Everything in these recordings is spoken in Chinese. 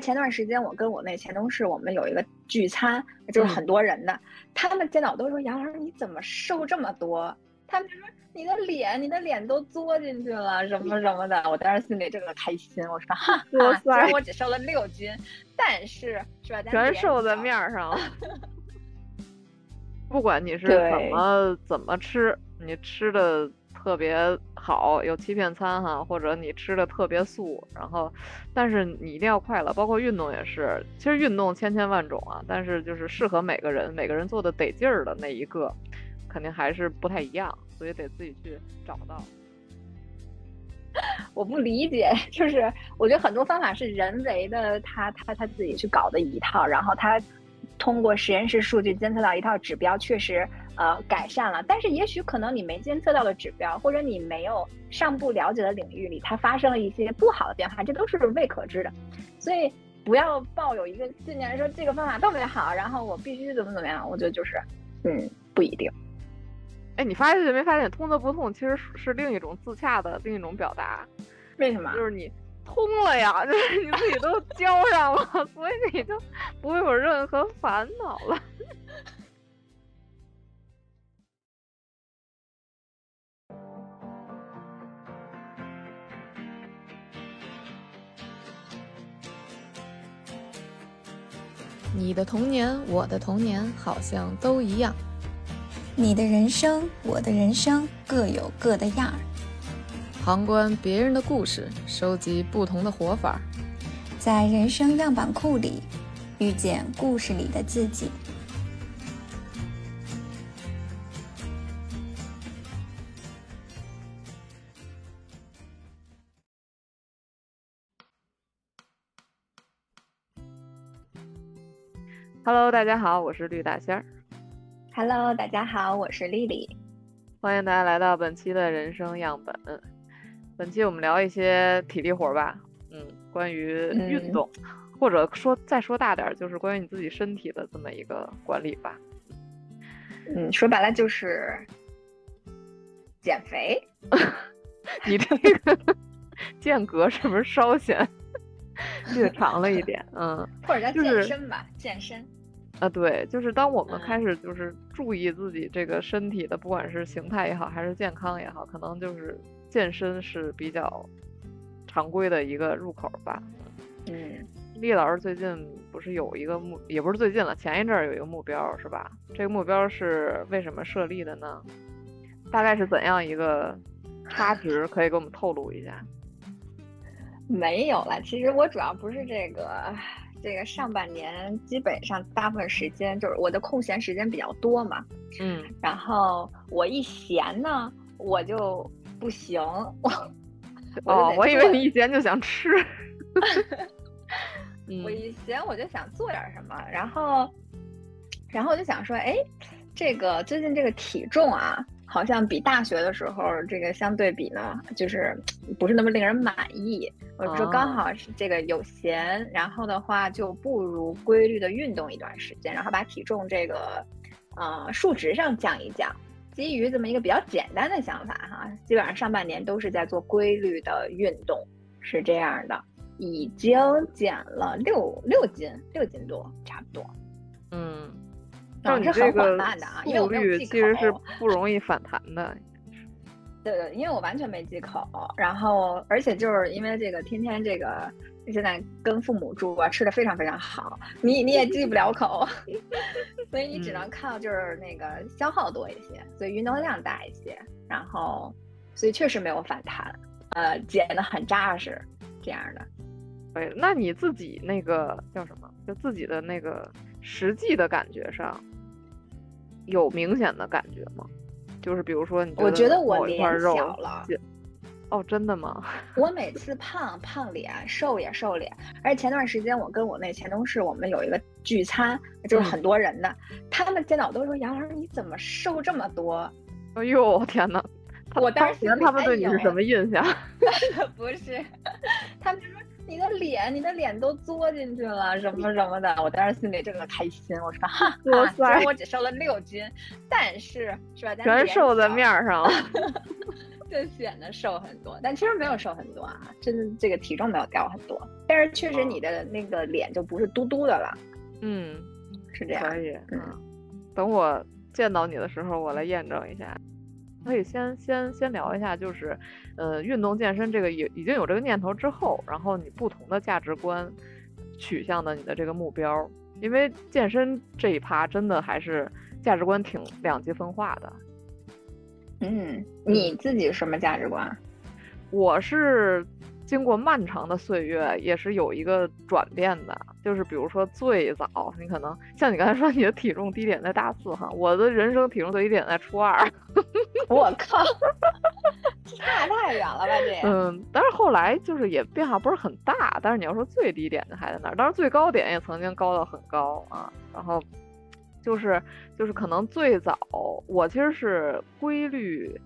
前段时间我跟我那前同事，我们有一个聚餐，就是很多人的，他们见到我都说杨老师你怎么瘦这么多？他们就说你的脸，你的脸都作进去了，什么什么的。我当时心里这个开心，我说哈，虽然我只瘦了六斤，但是是吧？全瘦在面上了。不管你是怎么怎么吃，你吃的。特别好，有欺骗餐哈，或者你吃的特别素，然后，但是你一定要快乐，包括运动也是。其实运动千千万种啊，但是就是适合每个人，每个人做的得劲儿的那一个，肯定还是不太一样，所以得自己去找到。我不理解，就是我觉得很多方法是人为的，他他他自己去搞的一套，然后他通过实验室数据监测到一套指标，确实。呃，改善了，但是也许可能你没监测到的指标，或者你没有尚不了解的领域里，它发生了一些不好的变化，这都是未可知的。所以不要抱有一个信念，说这个方法特别好，然后我必须怎么怎么样。我觉得就是，嗯，不一定。哎，你发现没发现，通则不痛其实是另一种自洽的另一种表达？为什么？就是你通了呀，就是你自己都交上了，所以你就不会有任何烦恼了。你的童年，我的童年，好像都一样。你的人生，我的人生，各有各的样儿。旁观别人的故事，收集不同的活法，在人生样板库里遇见故事里的自己。Hello，大家好，我是绿大仙儿。Hello，大家好，我是丽丽。欢迎大家来到本期的人生样本。本期我们聊一些体力活吧，嗯，关于运动，或者说再说大点，就是关于你自己身体的这么一个管理吧。嗯，说白了就是减肥。你这个间隔是不是稍显略长了一点？嗯，或者叫健身吧，健身。啊，对，就是当我们开始就是注意自己这个身体的，不管是形态也好，还是健康也好，可能就是健身是比较常规的一个入口吧。嗯，厉老师最近不是有一个目，也不是最近了，前一阵儿有一个目标是吧？这个目标是为什么设立的呢？大概是怎样一个差值？可以给我们透露一下？没有了，其实我主要不是这个。这个上半年基本上大部分时间就是我的空闲时间比较多嘛，嗯，然后我一闲呢，我就不行，我哦，我以为你一闲就想吃，我一闲我就想做点什么，然后，然后我就想说，哎，这个最近这个体重啊。好像比大学的时候这个相对比呢，就是不是那么令人满意。我说刚好是这个有闲，然后的话就不如规律的运动一段时间，然后把体重这个，呃，数值上降一降。基于这么一个比较简单的想法哈，基本上上半年都是在做规律的运动，是这样的，已经减了六六斤，六斤多，差不多。嗯。但是很缓慢的啊，因为我没有忌口，其实是不容易反弹的。对对，因为我完全没忌口，然后而且就是因为这个天天这个现在跟父母住啊，吃的非常非常好，你你也忌不了口，所以你只能靠就是那个消耗多一些，所以运动量大一些，然后所以确实没有反弹，呃，减的很扎实，这样的。对，那你自己那个叫什么？就自己的那个实际的感觉上。有明显的感觉吗？就是比如说，你我觉得我脸小了。哦，真的吗？我每次胖胖脸，瘦也瘦脸。而且前段时间我跟我那前同事，我们有一个聚餐，就是很多人的，他们见到我都说：“杨老师，你怎么瘦这么多？” 哎呦，天哪！我当时他们对你是什么印象？不是，他们就说。你的脸，你的脸都作进去了，什么什么的，我当时心里这个开心，我说哈，虽然我只瘦了六斤，但是是吧？全瘦在面上了。就显得瘦很多，但其实没有瘦很多啊，真的这个体重没有掉很多，但是确实你的那个脸就不是嘟嘟的了，嗯，是这样。可以，嗯，等我见到你的时候，我来验证一下。可以先先先聊一下，就是，呃，运动健身这个已已经有这个念头之后，然后你不同的价值观取向的你的这个目标，因为健身这一趴真的还是价值观挺两极分化的。嗯，你自己什么价值观？我是经过漫长的岁月，也是有一个转变的。就是比如说最早，你可能像你刚才说你的体重低点在大四哈，我的人生体重最低点在初二。我靠，差太远了吧这？嗯，但是后来就是也变化不是很大，但是你要说最低点的还在那儿，当然最高点也曾经高到很高啊。然后就是就是可能最早我其实是规律，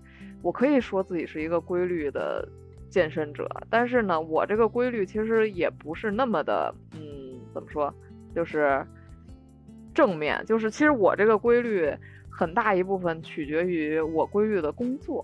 我可以说自己是一个规律的健身者，但是呢，我这个规律其实也不是那么的，嗯。怎么说？就是正面，就是其实我这个规律很大一部分取决于我规律的工作，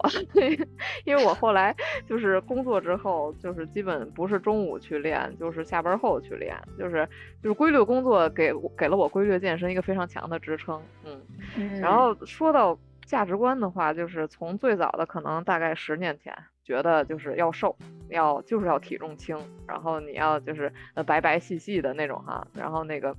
因为我后来就是工作之后，就是基本不是中午去练，就是下班后去练，就是就是规律工作给给了我规律健身一个非常强的支撑，嗯，然后说到价值观的话，就是从最早的可能大概十年前。觉得就是要瘦，要就是要体重轻，然后你要就是呃白白细细的那种哈，然后那个，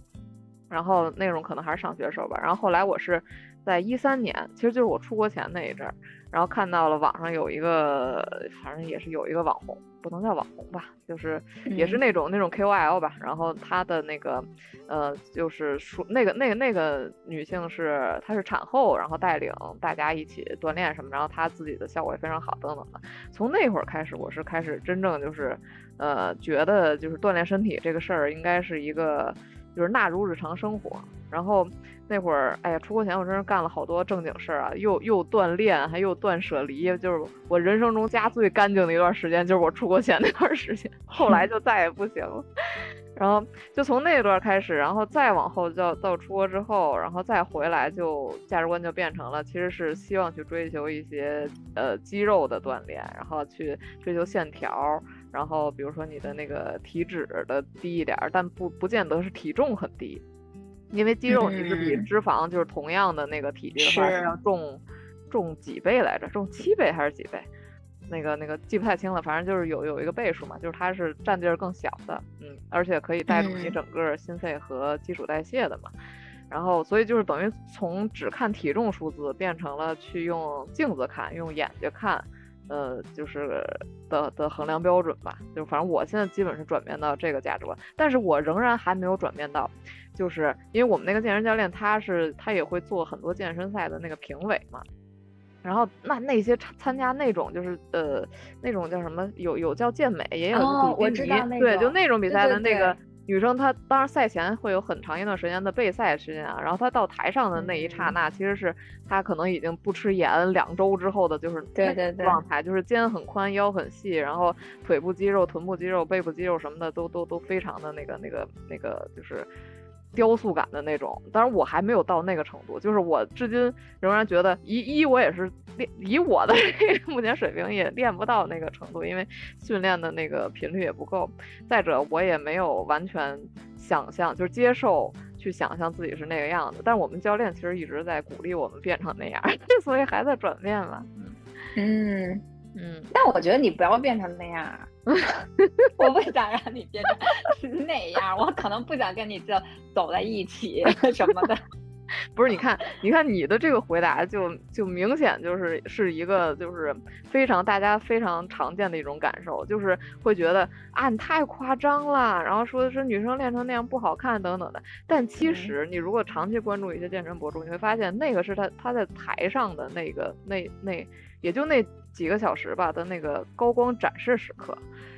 然后那种可能还是上学时候吧，然后后来我是在一三年，其实就是我出国前那一阵儿。然后看到了网上有一个，反正也是有一个网红，不能叫网红吧，就是也是那种那种 KOL 吧。然后她的那个，呃，就是说那个那个那个女性是她是产后，然后带领大家一起锻炼什么，然后她自己的效果也非常好等等的。从那会儿开始，我是开始真正就是，呃，觉得就是锻炼身体这个事儿应该是一个就是纳入日常生活，然后。那会儿，哎呀，出国前我真是干了好多正经事儿啊，又又锻炼，还又断舍离，就是我人生中家最干净的一段时间，就是我出国前那段时间。后来就再也不行了，然后就从那段开始，然后再往后到到出国之后，然后再回来，就价值观就变成了，其实是希望去追求一些呃肌肉的锻炼，然后去追求线条，然后比如说你的那个体脂的低一点，但不不见得是体重很低。因为肌肉你是比脂肪就是同样的那个体积的话是要重重几倍来着？重七倍还是几倍？那个那个记不太清了，反正就是有有一个倍数嘛，就是它是占地儿更小的，嗯，而且可以带动你整个心肺和基础代谢的嘛。然后所以就是等于从只看体重数字变成了去用镜子看，用眼睛看，呃，就是的的衡量标准吧。就反正我现在基本是转变到这个价值观，但是我仍然还没有转变到。就是因为我们那个健身教练，他是他也会做很多健身赛的那个评委嘛，然后那那些参参加那种就是呃那种叫什么有有叫健美，也有比基尼，对，就那种比赛的那个女生，她当然赛前会有很长一段时间的备赛时间啊，然后她到台上的那一刹那，其实是她可能已经不吃盐两周之后的就是对对对状态，就是肩很宽，腰很细，然后腿部肌肉、臀部肌肉、背部肌肉什么的都都都非常的那个那个那个就是。雕塑感的那种，当然我还没有到那个程度，就是我至今仍然觉得一一我也是练以我的目前水平也练不到那个程度，因为训练的那个频率也不够。再者，我也没有完全想象，就是接受去想象自己是那个样子。但是我们教练其实一直在鼓励我们变成那样，所以还在转变嘛。嗯。嗯，但我觉得你不要变成那样，我不想让你变成那样，我可能不想跟你就走在一起 什么的。不是，你看，你看你的这个回答就就明显就是是一个就是非常大家非常常见的一种感受，就是会觉得啊你太夸张了，然后说说女生练成那样不好看等等的。但其实你如果长期关注一些健身博主，你会发现那个是他他在台上的那个那那也就那。几个小时吧的那个高光展示时刻，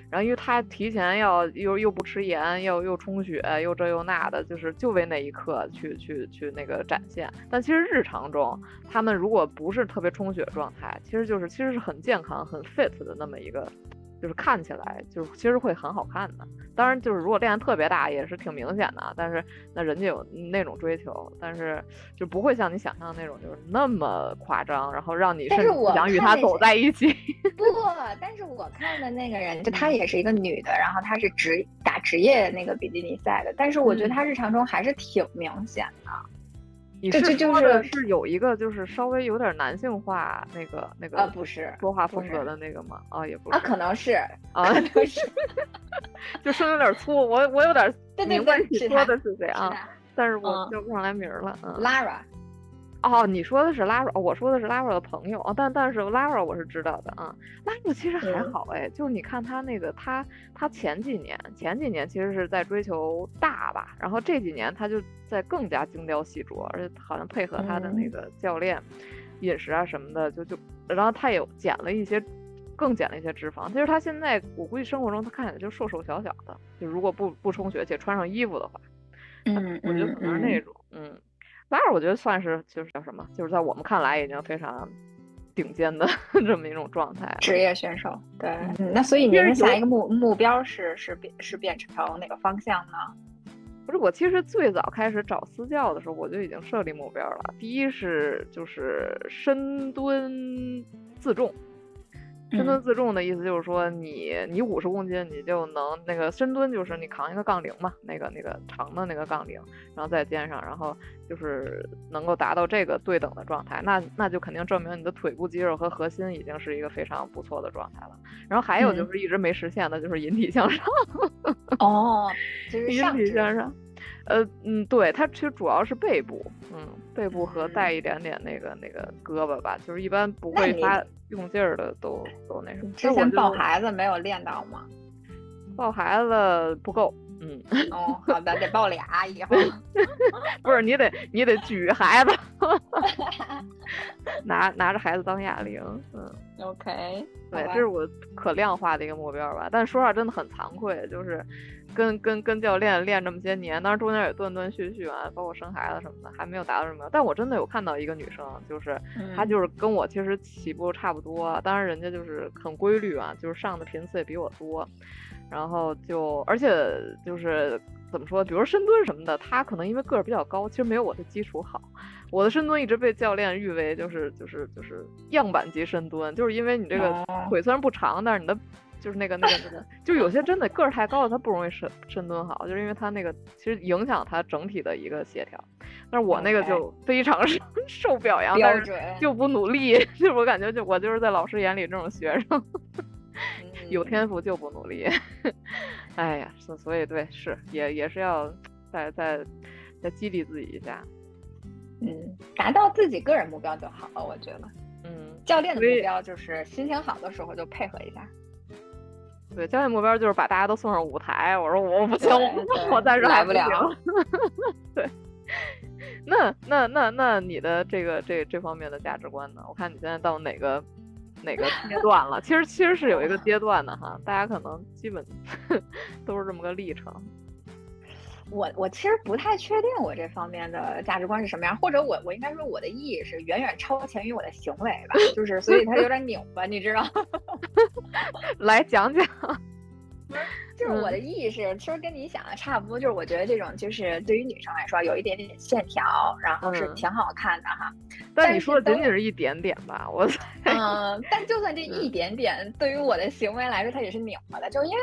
然后因为他提前要又又不吃盐，又又充血，又这又那的，就是就为那一刻去去去那个展现。但其实日常中，他们如果不是特别充血状态，其实就是其实是很健康、很 fit 的那么一个就是看起来就是其实会很好看的。当然，就是如果练得特别大，也是挺明显的。但是那人家有那种追求，但是就不会像你想象的那种，就是那么夸张，然后让你甚至想与他走在一起。不，但是我看的那个人，就她也是一个女的，然后她是职打职业那个比基尼赛的，但是我觉得她日常中还是挺明显的。你是说的是有一个就是稍微有点男性化那个那个啊不是说话风格的那个吗？啊也不是啊可能是啊 就是，就声有点粗，我我有点明白你说的是谁啊，但是我叫不上来名了。嗯，Lara。哦，你说的是 Lara，我说的是 Lara 的朋友啊，但但是 Lara 我是知道的啊。Lara 其实还好哎，就是你看他那个他他前几年前几年其实是在追求大吧，然后这几年他就在更加精雕细琢，而且好像配合他的那个教练饮食啊什么的，就就然后他也减了一些更减了一些脂肪。其实他现在我估计生活中他看起来就瘦瘦小小的，就如果不不充血且穿上衣服的话，嗯，我觉得可能是那种嗯。拉尔，我觉得算是就是叫什么，就是在我们看来已经非常顶尖的 这么一种状态。职业选手，对，嗯，那所以您下一个目目标是是变是变成哪个方向呢？不是，我其实最早开始找私教的时候，我就已经设立目标了。第一是就是深蹲自重。深蹲自重的意思就是说，你你五十公斤，你就能那个深蹲，就是你扛一个杠铃嘛，那个那个长的那个杠铃，然后在肩上，然后就是能够达到这个对等的状态，那那就肯定证明你的腿部肌肉和核心已经是一个非常不错的状态了。然后还有就是一直没实现的，就是引体向上。哦，引体向上。呃嗯，对，它其实主要是背部，嗯，背部和带一点点那个那个胳膊吧，就是一般不会发用劲儿的都都那什么。之前抱孩子没有练到吗？抱孩子不够，嗯。哦，好的，得抱俩以后。不是你得你得举孩子，拿拿着孩子当哑铃，嗯。OK，对，这是我可量化的一个目标吧。但说实话，真的很惭愧，就是。跟跟跟教练练这么些年，当然中间也断断续续啊，包括生孩子什么的，还没有达到什么。但我真的有看到一个女生，就是她就是跟我其实起步差不多，当然人家就是很规律啊，就是上的频次也比我多。然后就而且就是怎么说，比如深蹲什么的，她可能因为个儿比较高，其实没有我的基础好。我的深蹲一直被教练誉为就是就是就是样板级深蹲，就是因为你这个腿虽然不长，但是你的。就是那个那个那个，就有些真的个儿太高了，他不容易深深蹲好，就是因为他那个其实影响他整体的一个协调。但是我那个就非常 受表扬，但是就不努力，就我感觉就我就是在老师眼里这种学生，有天赋就不努力。哎呀，所所以对是也也是要再再再激励自己一下。嗯，达到自己个人目标就好了，我觉得。嗯，教练的目标就是心情好的时候就配合一下。对，教练目标就是把大家都送上舞台。我说我不行，我暂时还不了。对，那那那那你的这个这这方面的价值观呢？我看你现在到哪个哪个阶段了？其实其实是有一个阶段的哈，大家可能基本 都是这么个历程。我我其实不太确定我这方面的价值观是什么样，或者我我应该说我的意识远远超前于我的行为吧，就是所以它有点拧巴，你知道？来讲讲。就是我的意识，其实跟你想的差不多。就是我觉得这种，就是对于女生来说，有一点点线条，然后是挺好看的哈。但你说的仅仅是一点点吧？我嗯，但就算这一点点，对于我的行为来说，它也是拧巴的。就是因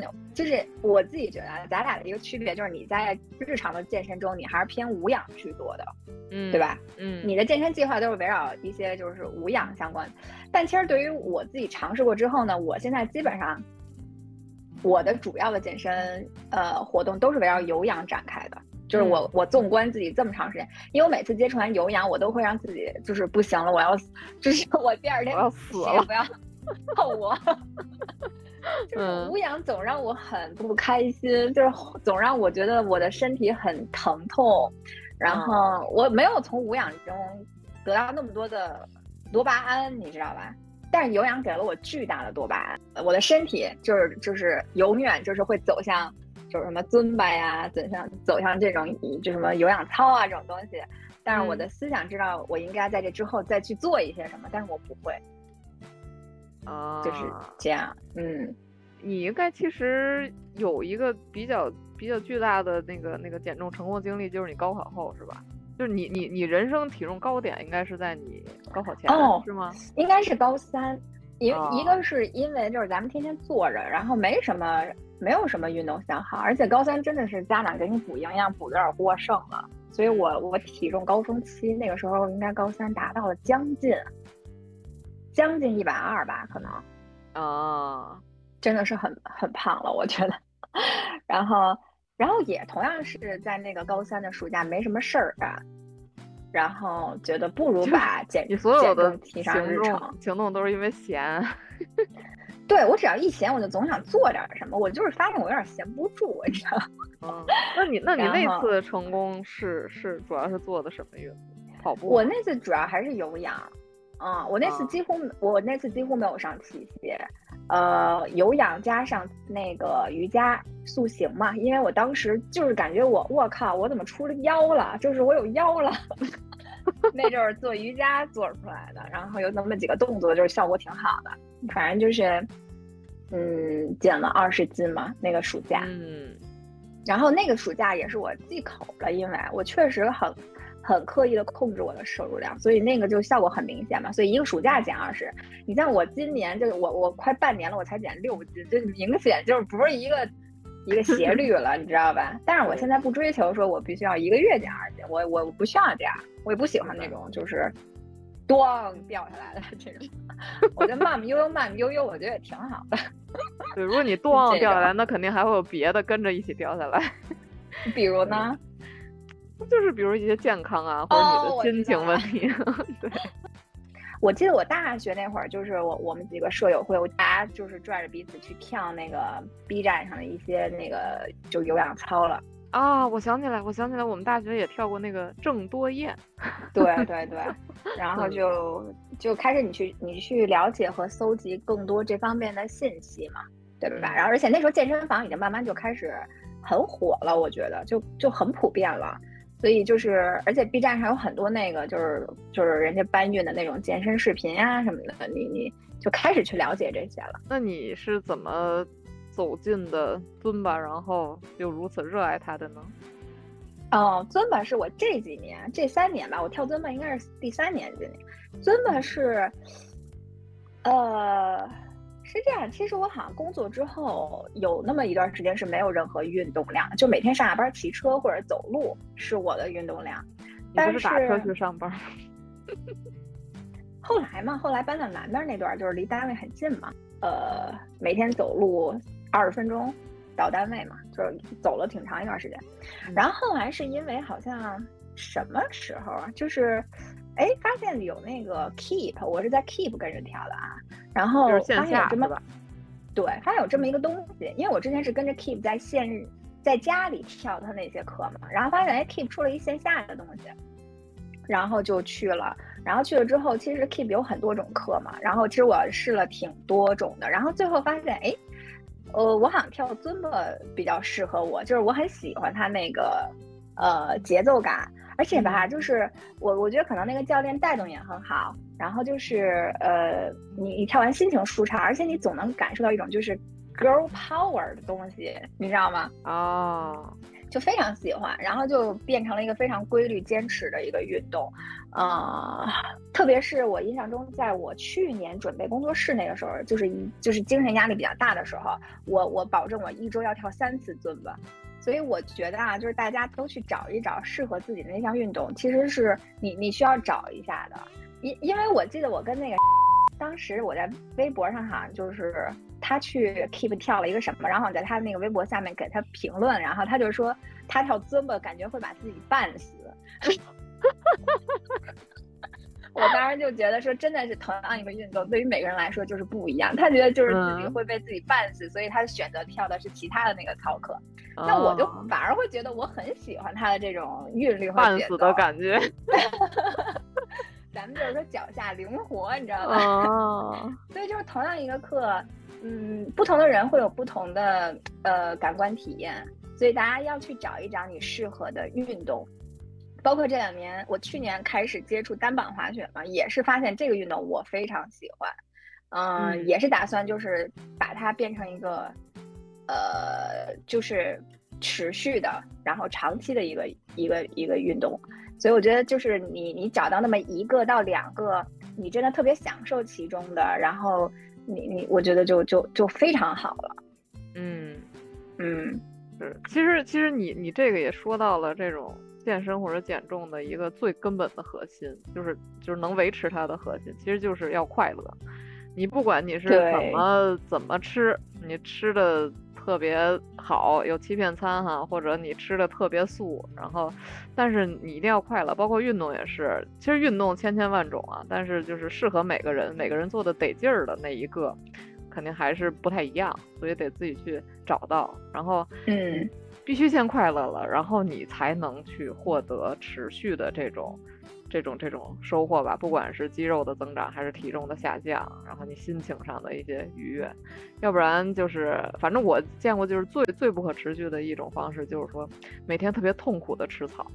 为，就是我自己觉得，咱俩的一个区别就是，你在日常的健身中，你还是偏无氧居多的，嗯，对吧？嗯，你的健身计划都是围绕一些就是无氧相关。但其实对于我自己尝试过之后呢，我现在基本上。我的主要的健身呃活动都是围绕有氧展开的，就是我我纵观自己这么长时间，因为我每次接触完有氧，我都会让自己就是不行了，我要就是 我第二天我要死了，不要碰我，就是无氧总让我很不开心，就是总让我觉得我的身体很疼痛，然后我没有从无氧中得到那么多的多巴胺，你知道吧？但是有氧给了我巨大的多巴胺，我的身体就是就是永远就是会走向就是什么尊巴呀，走向走向这种就什么有氧操啊这种东西。但是我的思想知道我应该在这之后再去做一些什么，但是我不会。啊，就是这样。嗯，你应该其实有一个比较比较巨大的那个那个减重成功经历，就是你高考后是吧？就是你你你人生体重高点应该是在你高考前、哦是吗？应该是高三，一、哦一个是因为就是咱们天天坐着，然后没什么没有什么运动消耗，而且高三真的是家长给你补营养补的有点过剩了，所以我我体重高峰期那个时候应该高三达到了将近将近一百二吧，可能啊，真的是很很胖了，我觉得。然后然后也同样是在那个高三的暑假没什么事儿干。然后觉得不如把减你所有的提上行日程，动行动都是因为闲。对我只要一闲，我就总想做点什么。我就是发现我有点闲不住，你知道吗？嗯，那你那你那次成功是是主要是做的什么运动？跑步吗？我那次主要还是有氧，嗯，我那次啊几乎、我那次几乎没有上器械，呃，有氧加上那个瑜伽塑形嘛，因为我当时就是感觉我我靠，我怎么出了腰了？就是我有腰了。那阵儿做瑜伽做出来的，然后有那么几个动作，就是效果挺好的。反正就是，嗯，减了二十斤嘛，那个暑假。嗯，然后那个暑假也是我忌口了，因为我确实很很刻意的控制我的摄入量，所以那个就效果很明显嘛。所以一个暑假减二十，你像我今年就我我快半年了，我才减六斤，就明显就是不是一个一个斜率了，你知道吧？但是我现在不追求说我必须要一个月减二十斤，我我不需要这样，我也不喜欢那种就是。咣掉下来的这种，我觉得慢慢悠悠慢慢悠悠，我觉得也挺好的。对，如果你 咣这掉下来，那肯定还会有别的跟着一起掉下来。比如呢？就是比如一些健康啊，或者哦你的心情问题。对，我记得我大学那会儿，就是我我们几个舍友会，大家就是拽着彼此去跳那个 B 站上的一些那个就有氧操了。啊，我想起来，我想起来，我们大学也跳过那个郑多燕。对对对，然后嗯就就开始你去你去了解和搜集更多这方面的信息嘛，对吧？嗯然后而且那时候健身房已经慢慢就开始很火了，我觉得就就很普遍了。所以就是，而且 B 站上有很多那个就是就是人家搬运的那种健身视频呀、什么的，你你就开始去了解这些了。那你是怎么走进的尊巴，然后又如此热爱它的呢？哦，尊巴是我这几年这三年吧，我跳尊巴应该是第三年今年。尊巴是，呃，是这样，其实我好像工作之后有那么一段时间是没有任何运动量，就每天上下班骑车或者走路是我的运动量。但不是打车去上班吗？后来嘛，后来搬到南边那段儿就是离单位很近嘛，呃，每天走路二十分钟到单位嘛，就是走了挺长一段时间。嗯然后后来是因为好像什么时候啊，就是哎发现有那个 Keep，我是在 Keep 跟着跳的啊，然后发现有这么？对，发现有这么一个东西，因为我之前是跟着 Keep 在线在家里跳他那些课嘛，然后发现哎 Keep 出了一线下的东西，然后就去了，然后去了之后，其实 Keep 有很多种课嘛，然后其实我试了挺多种的，然后最后发现哎，呃，我好像跳尊巴比较适合我，就是我很喜欢他那个呃节奏感，而且吧，就是我我觉得可能那个教练带动也很好，然后就是呃，你你跳完心情舒畅，而且你总能感受到一种就是 girl power 的东西，你知道吗？哦，就非常喜欢，然后就变成了一个非常规律、坚持的一个运动，呃，特别是我印象中，在我去年准备工作室那个时候，就是一就是精神压力比较大的时候，我我保证我一周要跳三次尊巴，所以我觉得啊，就是大家都去找一找适合自己的那项运动，其实是你你需要找一下的，因因为我记得我跟那个当时我在微博上哈，就是他去 keep 跳了一个什么，然后我在他那个微博下面给他评论，然后他就说他跳 zumba 感觉会把自己绊死。哈哈哈哈哈我当时就觉得说，真的是同样一个运动，对于每个人来说就是不一样。他觉得就是自己嗯会被自己绊死，所以他选择跳的是其他的那个操课。那我就哦反而会觉得我很喜欢他的这种韵律和节奏半死的感觉。咱们就是说脚下灵活，你知道吧？哦，所以就是同样一个课，嗯，不同的人会有不同的呃感官体验，所以大家要去找一找你适合的运动。包括这两年，我去年开始接触单板滑雪嘛，也是发现这个运动我非常喜欢。嗯，嗯也是打算就是把它变成一个，呃，就是持续的，然后长期的一个一个一个运动。所以我觉得就是你你找到那么一个到两个，你真的特别享受其中的，然后你你我觉得就就就非常好了。嗯，嗯是，其实其实你你这个也说到了这种健身或者减重的一个最根本的核心，就是就是能维持它的核心，其实就是要快乐。你不管你是怎么怎么吃，你吃的特别好，有欺骗餐哈，或者你吃的特别素，然后，但是你一定要快乐，包括运动也是。其实运动千千万种啊，但是就是适合每个人，每个人做的得劲儿的那一个，肯定还是不太一样，所以得自己去找到，然后。嗯必须先快乐了，然后你才能去获得持续的这种、这种、这种收获吧。不管是肌肉的增长，还是体重的下降，然后你心情上的一些愉悦，要不然就是，反正我见过就是最最不可持续的一种方式，就是说每天特别痛苦的吃草。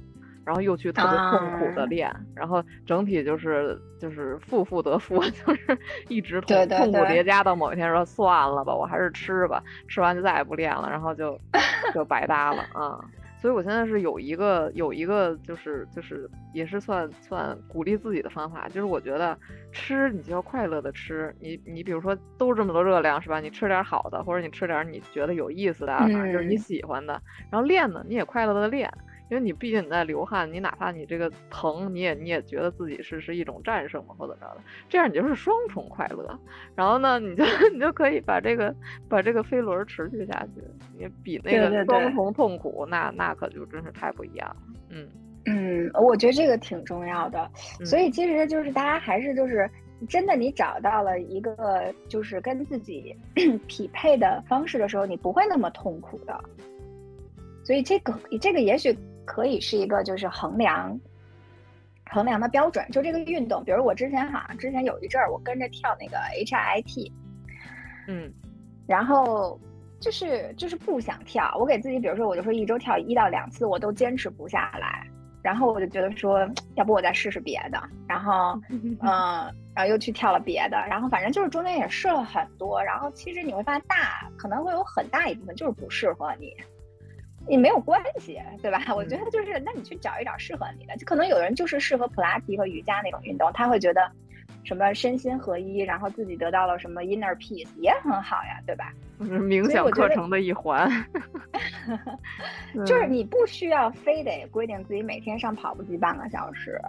然后又去特别痛苦的啊练，然后整体就是就是负负得负，就是一直痛苦叠加到某一天说算了吧，我还是吃吧，吃完就再也不练了，然后就 就白搭了啊。所以我现在是有一个有一个就是就是也是算算鼓励自己的方法，就是我觉得吃你就要快乐的吃，你你比如说都这么多热量是吧？你吃点好的，或者你吃点你觉得有意思的，反正就是你嗯喜欢的，然后练呢你也快乐的练。因为你毕竟你在流汗，你哪怕你这个疼，你也你也觉得自己是是一种战胜嘛，或者怎么着的，这样你就是双重快乐。然后呢，你就你就可以把这个把这个飞轮儿持续下去，你比那个双重痛苦，那那可就真是太不一样了。嗯，嗯，我觉得这个挺重要的。所嗯以其实就是大家还是就是真的，你找到了一个就是跟自己 匹配的方式的时候，你不会那么痛苦的。所以这个这个也许可以是一个就是衡量衡量的标准。就这个运动，比如我之前好像之前有一阵儿我跟着跳那个 HIIT，嗯然后就是就是不想跳，我给自己，比如说我就说一周跳一到两次，我都坚持不下来。然后我就觉得说，要不我再试试别的，然后，嗯、然后又去跳了别的，然后反正就是中间也试了很多，然后其实你会发现大可能会有很大一部分就是不适合你，也没有关系，对吧？我觉得就是，那你去找一找适合你的，就可能有的人就是适合普拉提和瑜伽那种运动，他会觉得什么身心合一，然后自己得到了什么 inner peace 也很好呀，对吧？是冥想课程的一环。就是嗯你不需要非得规定自己每天上跑步机半个小时，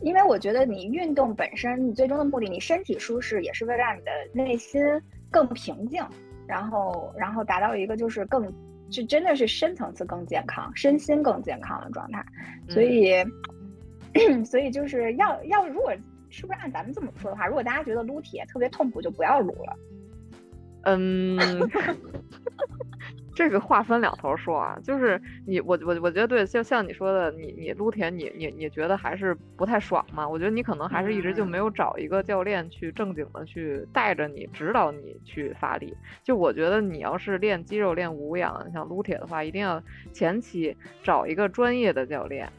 因为我觉得你运动本身，你最终的目的，你身体舒适也是为了让你的内心更平静，然后然后达到一个就是更就真的是深层次更健康、身心更健康的状态。所嗯以，所以就是要要如果是不是按咱们这么说的话，如果大家觉得撸铁特别痛苦，就不要撸了。嗯，这个话分两头说啊，就是你我我我觉得对，就像你说的，你你撸铁你你你觉得还是不太爽嘛？我觉得你可能还是一直就嗯没有找一个教练去正经的去带着你指导你去发力。就我觉得你要是练肌肉练无氧，像撸铁的话，一定要前期找一个专业的教练。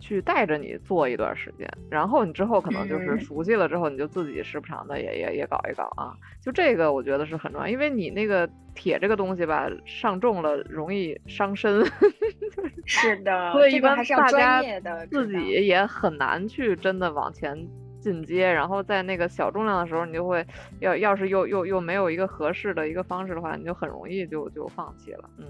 去带着你做一段时间，然后你之后可能就是嗯熟悉了之后，你就自己时不常的也也也搞一搞啊。就这个我觉得是很重要，因为你那个铁这个东西吧，上重了容易伤身，是的所以一般大家自己也很难去真的往前进阶，然后在那个小重量的时候，你就会要要是又又又没有一个合适的一个方式的话，你就很容易就就放弃了。嗯，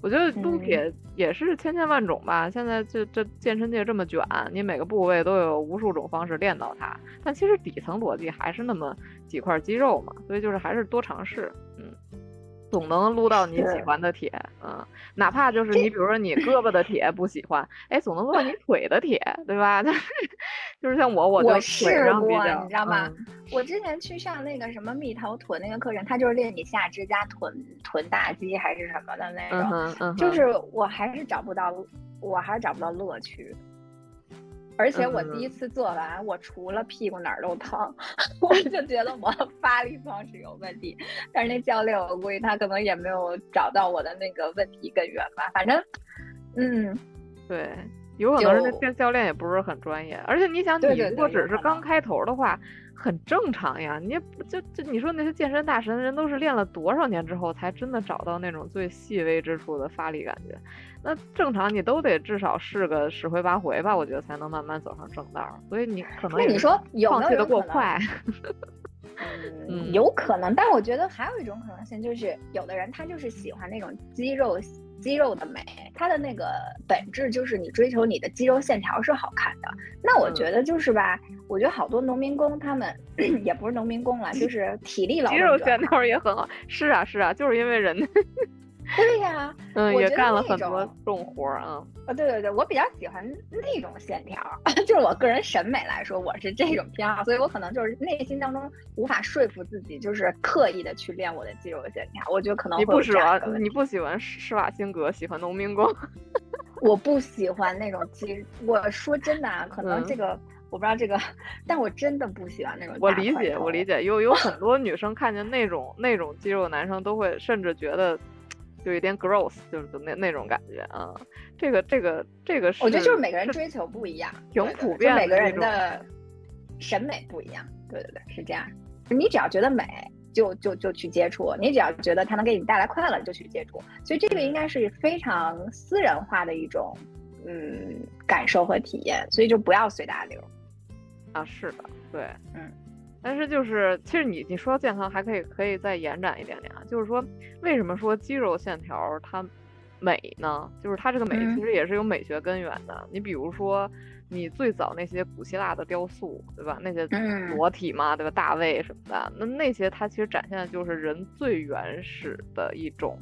我觉得撸嗯铁也是千千万种吧，现在这这健身界这么卷，你每个部位都有无数种方式练到它，但其实底层逻辑还是那么几块肌肉嘛，所以就是还是多尝试，嗯。总能撸到你喜欢的铁，嗯，哪怕就是你，比如说你胳膊的铁不喜欢，哎，总能撸到你 腿的铁，对吧？就是就是像我，我就我腿试过，上比较，你知道吗？嗯我之前去上那个什么蜜桃臀那个课程，他就是练你下肢加臀臀大肌还是什么的那嗯种，就是我还是找不到，我还是找不到乐趣。而且我第一嗯次做完，我除了屁股哪儿都疼，我就觉得我发力方式有问题。但是那教练，我估计他可能也没有找到我的那个问题根源吧。反正，嗯，对，有可能是那就教教练也不是很专业，而且你想，你如果只是刚开头的话，很正常呀。你也不就就你说那些健身大神，人都是练了多少年之后才真的找到那种最细微之处的发力感觉。那正常你都得至少试个十回八回吧，我觉得才能慢慢走上正道。所以你可能那你说有放弃的过快。嗯，有可能，但我觉得还有一种可能性，就是有的人他就是喜欢那种肌肉肌肉的美，它的那个本质就是你追求你的肌肉线条是好看的。那我觉得就是吧，我觉得好多农民工他们 也不是农民工了，就是体力劳动肌，肉线条也很好。是啊，是啊，就是因为人家 对呀、嗯也干了很多重活儿啊。啊，对对对，我比较喜欢那种线条，就是我个人审美来说，我是这种偏好，所以我可能就是内心当中无法说服自己，就是刻意的去练我的肌肉线条。我觉得可能你会有这样不喜欢你不喜欢施施瓦辛格，喜欢农民工。我不喜欢那种肌，我说真的啊，可能嗯这个、我不知道这个，但我真的不喜欢那种。我理解，我理。解，有有很多女生看见那种那种肌肉男生，都会甚至觉得有一点 gross，就是那那种感觉啊。这个这个这个是，我觉得就是每个人追求不一样，挺普遍的每个人的审美不一样。对对对，是这样。你只要觉得美，就就就去接触；你只要觉得它能给你带来快乐，就去接触。所以这个应该是非常私人化的一种嗯感受和体验，所以就不要随大流。啊，是的，对，嗯。但是就是，其实你你说到健康，还可以可以再延展一点点啊，就是说，为什么说肌肉线条它美呢？就是它这个美嗯其实也是有美学根源的。你比如说，你最早那些古希腊的雕塑，对吧？那些嗯裸体嘛，对吧？大卫什么的，那那些它其实展现的就是人最原始的一种。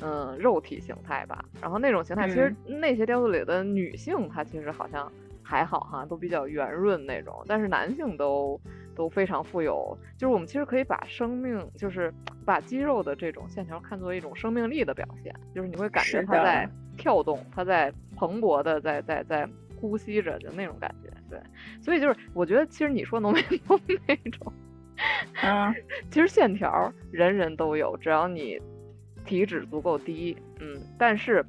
嗯，肉体形态吧，然后那种形态，其实那些雕塑里的女性，她其实好像还好哈，都比较圆润那种，但是男性都都非常富有。就是我们其实可以把生命，就是 把肌肉的这种线条看作一种生命力的表现，就是你会感觉它在跳动，它在蓬勃的在在在呼吸着，就那种感觉。对，所以就是我觉得其实你说农民工那种，嗯，其实线条人人都有，只要你体脂足够低，嗯，但是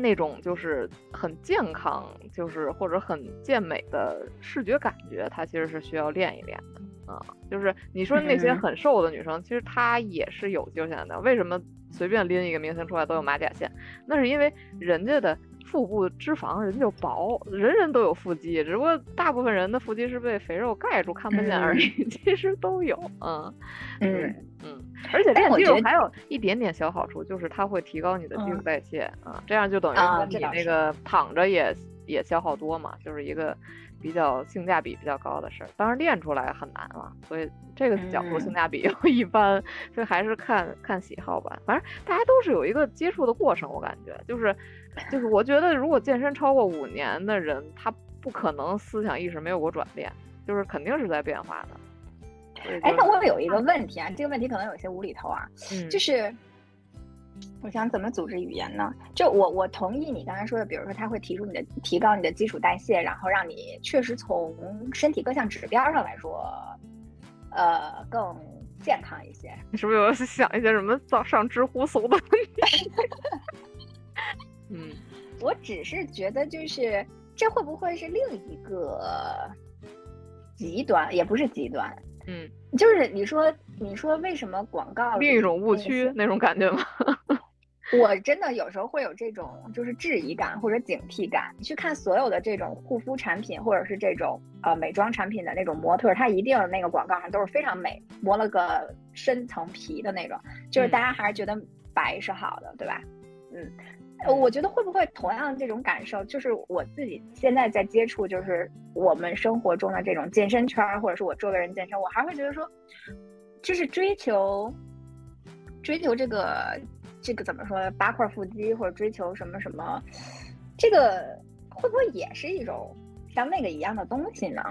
那种就是很健康，就是或者很健美的视觉感觉，它其实是需要练一练的啊。就是你说那些嗯很瘦的女生，其实她也是有肌肉线的。为什么随便拎一个明星出来都有马甲线？那是因为人家的。腹部脂肪人就薄，人人都有腹肌，只不过大部分人的腹肌是被肥肉盖住看不见而已，其实都有，嗯，对嗯，嗯，而且练肌肉还有一点点小好处，就是它会提高你的基础嗯代谢啊，这样就等于啊说你那个躺着也也消耗多嘛，就是一个比较性价比比较高的事儿。当然练出来很难了，所以这个角度嗯性价比 又一般，所以还是看看喜好吧。反正大家都是有一个接触的过程，我感觉就是就是我觉得如果健身超过五年的人，他不可能思想意识没有过转变，就是肯定是在变化的。哎，那我有一个问题啊，这个问题可能有些无厘头啊，嗯就是我想怎么组织语言呢？就我我同意你刚才说的，比如说他会提出你的提高你的基础代谢，然后让你确实从身体各项指标上来说，呃，更健康一些。你是不是有想一些什么上上知乎搜的问题？嗯，我只是觉得，就是这会不会是另一个极端？也不是极端，嗯，就是你说你说为什么广告另一种误区那种感觉吗？我真的有时候会有这种就是质疑感或者警惕感。你去看所有的这种护肤产品或者是这种呃美妆产品的那种模特儿，它一定那个广告上都是非常美，磨了个深层皮的那种，就是嗯大家还是觉得白是好的，对吧？嗯。呃我觉得会不会同样这种感受，就是我自己现在在接触，就是我们生活中的这种健身圈儿，或者是我周围人健身，我还会觉得说，就是追求追求这个这个怎么说八块腹肌，或者追求什么什么，这个会不会也是一种像那个一样的东西呢？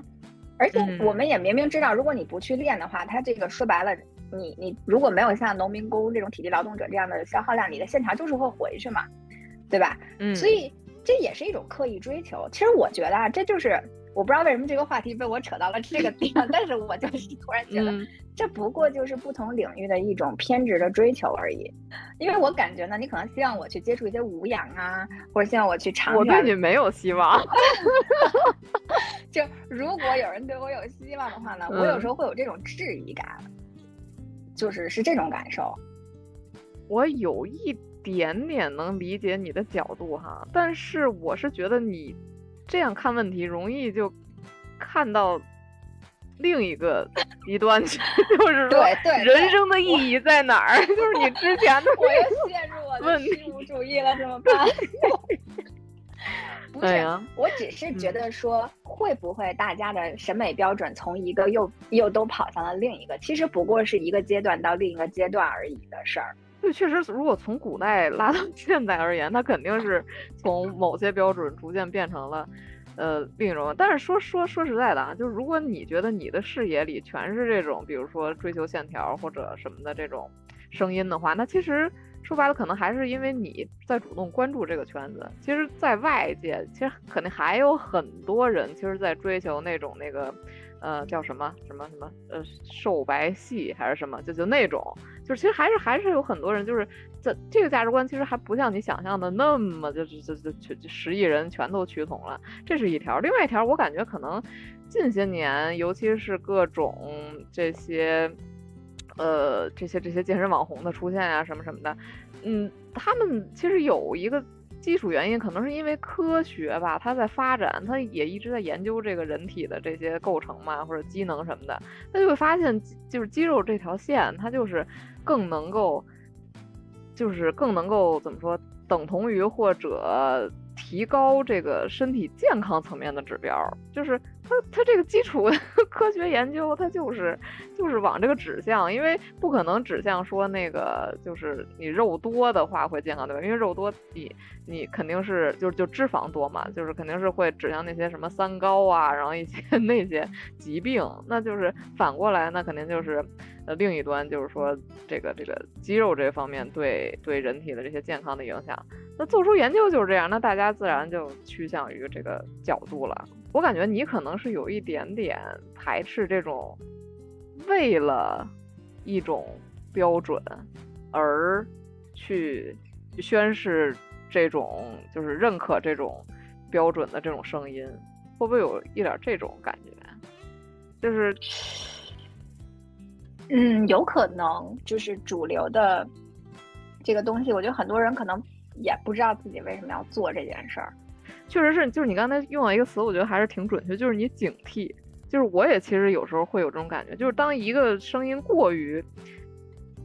而且嗯我们也明明知道，如果你不去练的话，它这个说白了，你你如果没有像农民工这种体力劳动者这样的消耗量，你的线条就是会回去嘛，对吧？嗯，所以这也是一种刻意追求。其实我觉得啊，这就是我不知道为什么这个话题被我扯到了这个地方，但是我就是突然觉得，嗯这不过就是不同领域的一种偏执的追求而已。因为我感觉呢，你可能希望我去接触一些无氧啊，或者希望我去长我对远你没有希望。就如果有人对我有希望的话呢，我有时候会有这种质疑感，就是是这种感受。我有一点点能理解你的角度哈，但是我是觉得你这样看问题容易就看到另一个极端去，就是说人生的意义在哪儿？就是你之前的我又陷入我的虚无主义了，怎么办？不是，我只是觉得说，会不会大家的审美标准从一个又又都跑向了另一个？其实不过是一个阶段到另一个阶段而已的事儿。对，确实，如果从古代拉到 现在而言，它肯定是从某些标准逐渐变成了呃另一种。但是说说说实在的啊，就是如果你觉得你的视野里全是这种，比如说追求线条或者什么的这种声音的话，那其实。说白了，可能还是因为你在主动关注这个圈子。其实，在外界，其实肯定还有很多人，其实，在追求那种那个，呃，叫什么什么什么，呃，瘦白系还是什么，就就那种，就其实还是还是有很多人，就是这这个价值观，其实还不像你想象的那么，就是就就全十亿人全都趋同了。这是一条，另外一条，我感觉可能近些年，尤其是各种这些。呃，这些这些健身网红的出现呀，什么什么的，嗯，他们其实有一个基础原因，可能是因为科学吧，它在发展，它也一直在研究这个人体的这些构成嘛，或者机能什么的，他就会发现，就是肌肉这条线，它就是更能够，就是更能够怎么说，等同于或者。提高这个身体健康层面的指标，就是它它这个基础 科学研究，它就是就是往这个指向，因为不可能指向说那个就是你肉多的话会健康对吧？因为肉多你你肯定是就是就脂肪多嘛，就是肯定是会指向那些什么三高啊，然后一些 那些疾病，那就是反过来那肯定就是呃另一端就是说这个这个肌肉这方面对对人体的这些健康的影响。那做出研究就是这样，那大家自然就趋向于这个角度了。我感觉你可能是有一点点排斥这种为了一种标准而去宣示这种就是认可这种标准的这种声音，会不会有一点这种感觉？就是，嗯，有可能就是主流的这个东西，我觉得很多人可能。也不知道自己为什么要做这件事儿，确实是，就是你刚才用了一个词，我觉得还是挺准确，就是你警惕。就是我也其实有时候会有这种感觉，就是当一个声音过于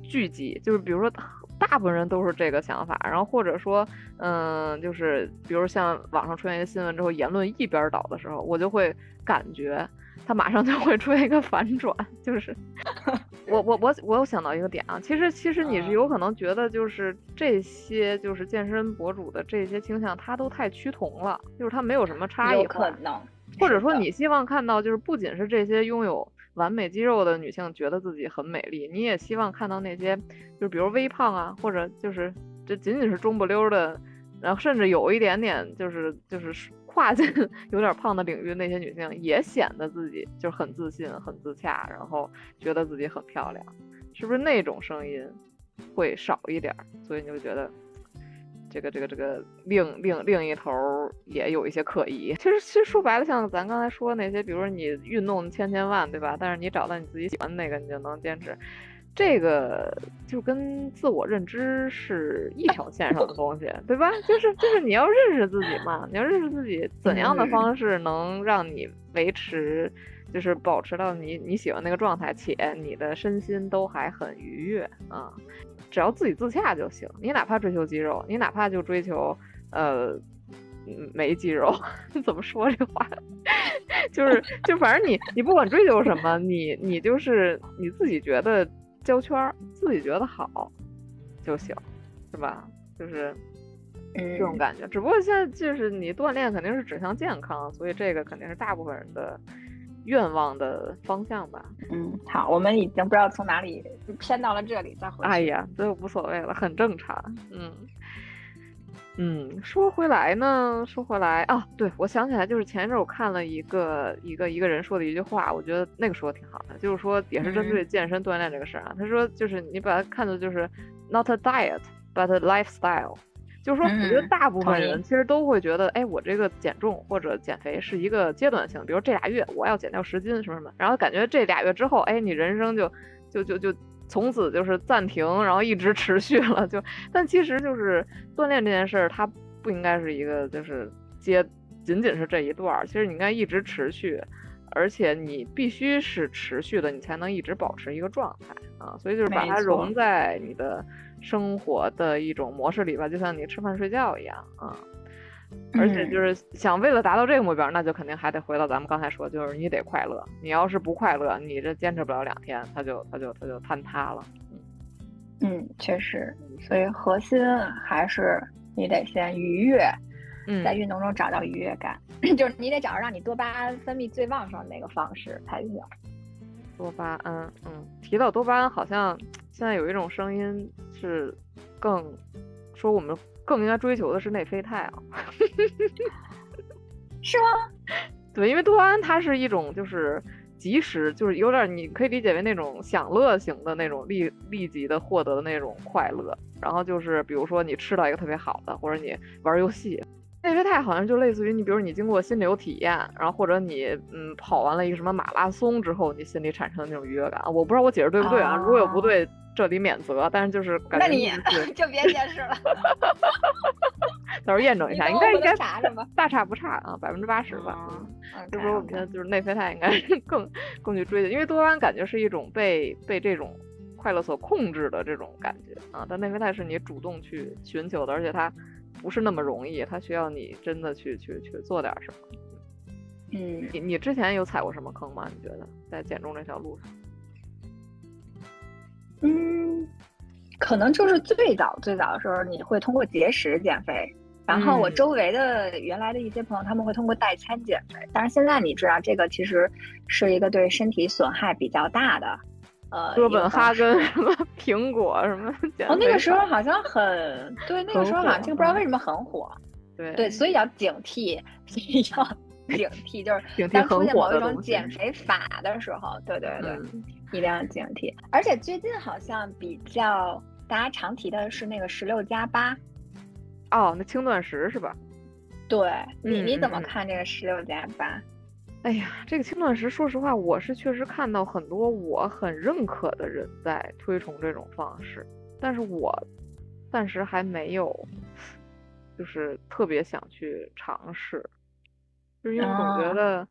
聚集，就是比如说大部分人都是这个想法，然后或者说，嗯，就是比如像网上出现一个新闻之后，言论一边倒的时候，我就会感觉。它马上就会出现一个反转，就是 我我我我有想到一个点啊，其实其实你是有可能觉得就是这些就是健身博主的这些倾向，它都太趋同了，就是它没有什么差异，有可能，或者说你希望看到就是不仅是这些拥有完美肌肉的女性觉得自己很美丽，你也希望看到那些就比如微胖啊，或者就是这仅仅是中不溜的，然后甚至有一点点就是就是。跨进 有点胖的领域，那些女性也显得自己就是很自信、很自洽，然后觉得自己很漂亮，是不是那种声音会少一点？所以你就觉得这个、这个、这个另另另一头也有一些可疑。其实，其实说白了，像咱刚才说的那些，比如说你运动千千万，对吧？但是你找到你自己喜欢的那个，你就能坚持。这个就跟自我认知是一条线上的 东西，对吧？就是就是你要认识自己嘛，你要认识自己，怎样的方式能让你维持，就是保持到你你喜欢那个状态，且你的身心都还很愉悦啊，只要自己自洽就行。你哪怕追求肌肉，你哪怕就追求呃没肌肉，怎么说这话？就是就反正你你不管追求什么，你你就是你自己觉得。胶圈自己觉得好就行，是吧？就是这种感觉。只不过现在就是你锻炼肯定是指向健康，所以这个肯定是大部分人的愿望的方向吧。嗯，好，我们已经不知道从哪里偏到了这里，再回。哎呀，这无所谓了，很正常。嗯。嗯，说回来呢，说回来啊，对我想起来，就是前一阵我看了一个一个一个人说的一句话，我觉得那个说的挺好的，就是说也是针对健身锻炼这个事儿啊。他说，就是你把它看作就是 not a diet but a lifestyle，就是说，我觉得嗯大部分人其实都会觉得，哎，我这个减重或者减肥是一个阶段性，比如这俩月我要减掉十斤什么什么，然后感觉这俩月之后，哎，你人生就就就就从此就是暂停，然后一直持续了，就但其实就是锻炼这件事儿，它不应该是一个就是接仅仅是这一段儿，其实你应该一直持续。而且你必须是持续的，你才能一直保持一个状态啊，所以就是把它融在你的生活的一种模式里吧，就像你吃饭睡觉一样啊。而且嗯就是想为了达到这个目标，那就肯定还得回到咱们刚才说，就是你得快乐。你要是不快乐，你这坚持不了两天，它就它就它就坍塌了。嗯，确实，所以核心还是你得先愉悦，嗯，在运动中找到愉悦感，就是你得找到让你多巴胺分泌最旺盛的那个方式才行。多巴胺，嗯，提到多巴胺，好像现在有一种声音是更说我们更应该追求的是内啡肽啊。是吗？对，因为多巴胺它是一种就是及时，就是有点你可以理解为那种享乐型的那种立立即的获得的那种快乐。然后就是比如说你吃到一个特别好的，或者你玩游戏，内啡肽好像就类似于你，比如你经过心流体验，然后或者你嗯跑完了一个什么马拉松之后，你心里产生的那种愉悦感。我不知道我解释对不对啊？如果有不对，这里免责。但是就是感觉那你 就别解释了，到时候验证一下，应该应该查查吧 大差不差啊，百分之八十吧。嗯嗯就说我觉得就是内啡肽应该更更去追求，因为多巴胺感觉是一种被被这种快乐所控制的这种感觉啊，但内啡肽是你主动去寻求的，而且它不是那么容易，它需要你真的去去去做点什么。嗯，你你之前有踩过什么坑吗？你觉得在减重这条路上？嗯，可能就是最早最早的时候，你会通过节食减肥。然后我嗯周围的原来的一些朋友，他们会通过代餐减肥。但是现在你知道，这个其实是一个对身体损害比较大的，呃，哥本哈根 什么苹果什么减哦，那个时候好像很对，那个时候好像火这个不知道嗯为什么很火。对对，所以要警惕，所以要 警惕，就是警惕当出现某一种减肥法的时候，对对对，嗯一定要警惕。而且最近好像比较大家常提的是那个十六加八，哦，那轻断食是吧？对你嗯你怎么看这个十六加八？哎呀，这个轻断食，说实话，我是确实看到很多我很认可的人在推崇这种方式，但是我暂时还没有，就是特别想去尝试，就是因为总觉哦得，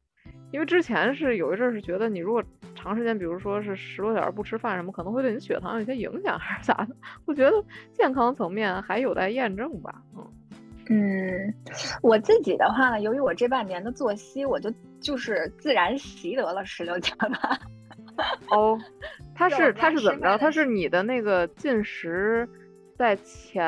因为之前是有一阵儿是觉得你如果长时间，比如说是十多小时不吃饭什么，可能会对你血糖有些影响 还是咋的？我觉得健康层面还有待验证吧，嗯。嗯，我自己的话呢，由于我这半年的作息，我就就是自然习得了十六加八。哦，它是们家吃它是怎么着？它是你的那个进食在前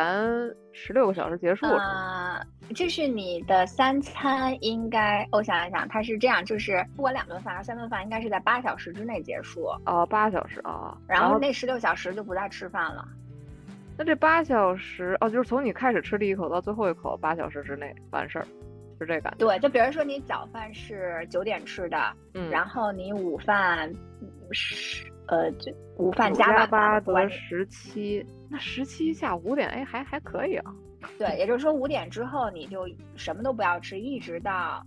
十六个小时结束是吗？呃，这是你的三餐应该，我想一想，它是这样，就是不管两顿饭还是三顿饭，应该是在八小时之内结束，哦，八小时啊。然后那十六小时就不再吃饭了。那这八小时哦，就是从你开始吃第一口到最后一口，八小时之内完事儿，是这感觉。对，就比如说你早饭是九点吃的，嗯，然后你午饭嗯是呃，就午饭加晚八得十七，那十七下午五点，哎，还还可以啊。对，也就是说五点之后你就什么都不要吃，一直到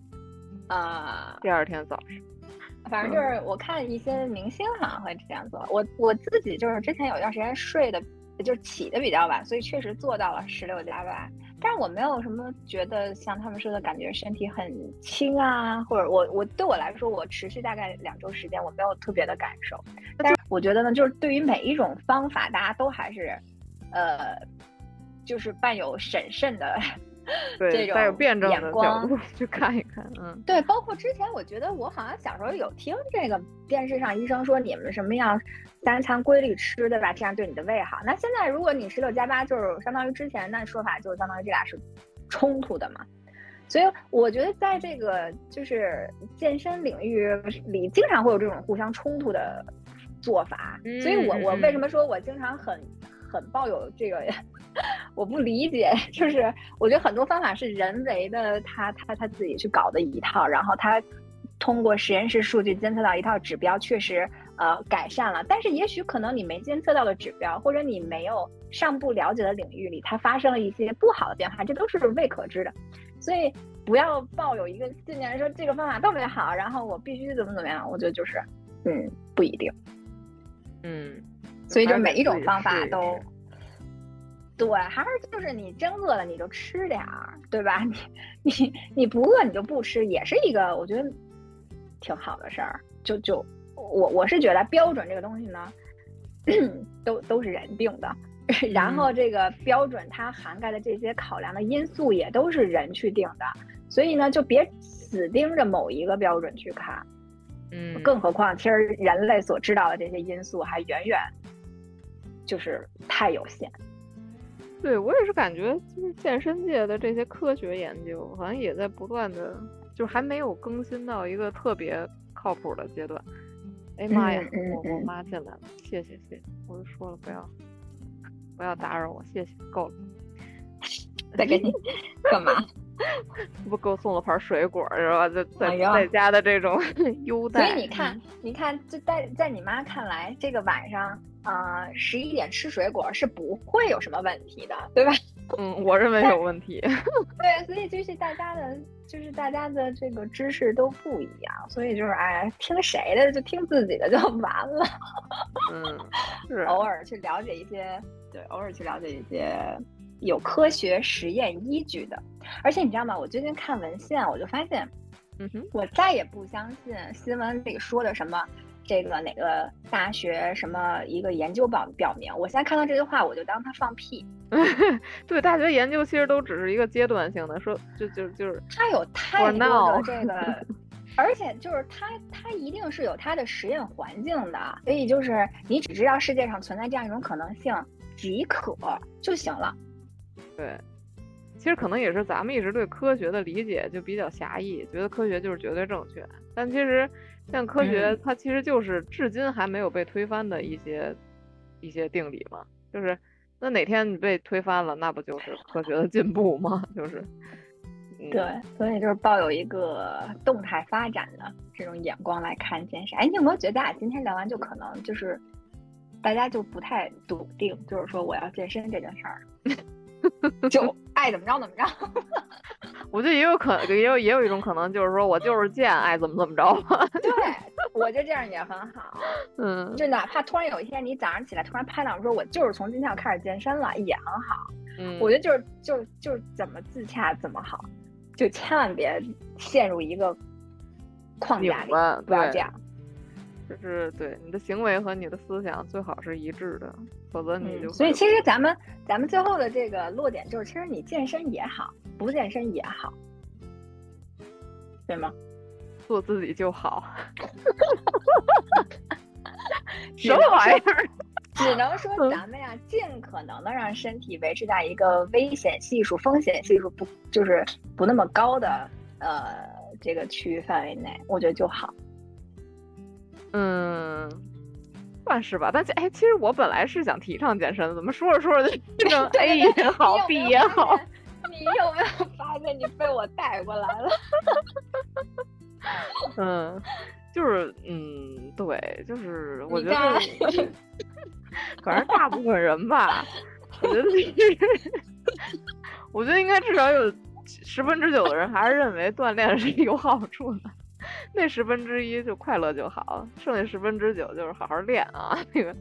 呃第二天早上，反正就是我看一些明星好像会这样做，我我自己就是之前有一段时间睡的，就是起的比较晚，所以确实做到了十六加八，但是我没有什么觉得像他们说的感觉身体很轻啊，或者我我对我来说，我持续大概两周时间，我没有特别的感受，但是我觉得呢，就是对于每一种方法，大家都还是呃，就是伴有审慎的 对，这带有种辩证的角度 去看一看，嗯。对，包括之前我觉得我好像小时候有听这个电视上医生说你们什么样三餐规律吃，对吧？这样对你的胃好。那现在如果你十六加八，就是相当于之前那说法，就相当于这俩是冲突的嘛。所以我觉得在这个就是健身领域里，经常会有这种互相冲突的做法。所以我我为什么说我经常很很抱有这个我不理解，就是我觉得很多方法是人为的，他他他自己去搞的一套，然后他通过实验室数据监测到一套指标，确实呃改善了，但是也许可能你没监测到的指标，或者你没有上不了解的领域里，它发生了一些不好的变化，这都是未可知的。所以不要抱有一个信念，说这个方法特别好，然后我必须怎么怎么样。我觉得就是，嗯，不一定。嗯，所以就每一种方法都，对，还是就是你真饿了你就吃点儿，对吧？你你你不饿你就不吃，也是一个我觉得挺好的事儿。就就我我是觉得标准这个东西呢，都都是人定的。然后这个标准它涵盖的这些考量的因素也都是人去定的，所以呢就别死盯着某一个标准去看，嗯，更何况其实人类所知道的这些因素还远远就是太有限。对我也是感觉，就是健身界的这些科学研究好像也在不断的，就还没有更新到一个特别靠谱的阶段。哎妈呀，我我妈进来了，谢谢谢谢，我就说了不要。不要打扰我，谢谢，够了。再给你干嘛？不给我送了盘水果是吧？在在在家的这种 优待。所以你看，你看，就在在你妈看来，这个晚上啊十一点吃水果是不会有什么问题的，对吧？嗯，我认为有问题。对，所以就是大家的，就是大家的这个知识都不一样，所以就是哎，听谁的就听自己的就完了。嗯，是偶尔去了解一些。对，偶尔去了解一些有科学实验依据的，而且你知道吗？我最近看文献，我就发现，嗯哼，我再也不相信新闻里说的什么这个哪个大学什么一个研究表表明。我现在看到这句话，我就当他放屁。对，大学研究其实都只是一个阶段性的，说就就就是，他有太多的这个，而且就是他他一定是有他的实验环境的，所以就是你只知道世界上存在这样一种可能性。即可就行了。对，其实可能也是咱们一直对科学的理解就比较狭义，觉得科学就是绝对正确。但其实像科学，它其实就是至今还没有被推翻的一些一些定理嘛。就是那哪天你被推翻了，那不就是科学的进步吗？就是，对，所以就是抱有一个动态发展的这种眼光来看健身。哎，你有没有觉得咱俩今天聊完就可能就是？大家就不太笃定，就是说我要健身这件事儿，就爱怎么着怎么着。我觉得也有可能，也有也有一种可能，就是说我就是贱，爱怎么怎么着。对，我觉得这样也很好。嗯，就哪怕突然有一天你早上起来突然拍档说，我就是从今天要开始健身了，也很好。嗯，我觉得就是就是就是怎么自洽怎么好，就千万别陷入一个框架里，不要这样。就是对你的行为和你的思想最好是一致的，否则你就所以其实咱们咱们最后的这个落点就是，其实你健身也好，不健身也好，对吗？做自己就好。什么玩意儿？只能说咱们呀，尽可能的让身体维持在一个危险系数、风险系数不就是不那么高的呃这个区域范围内，我觉得就好。嗯，算是吧。但哎，其实我本来是想提倡健身，怎么说着说着就变成 A 也好，B 也好。你有没有发现你被我带过来了？嗯，就是嗯，对，就是我觉得，反正大部分人吧，我觉得，我觉得应该至少有十分之九的人还是认为锻炼是有好处的。那十分之一就快乐就好，剩下十分之九就是好好练啊。那个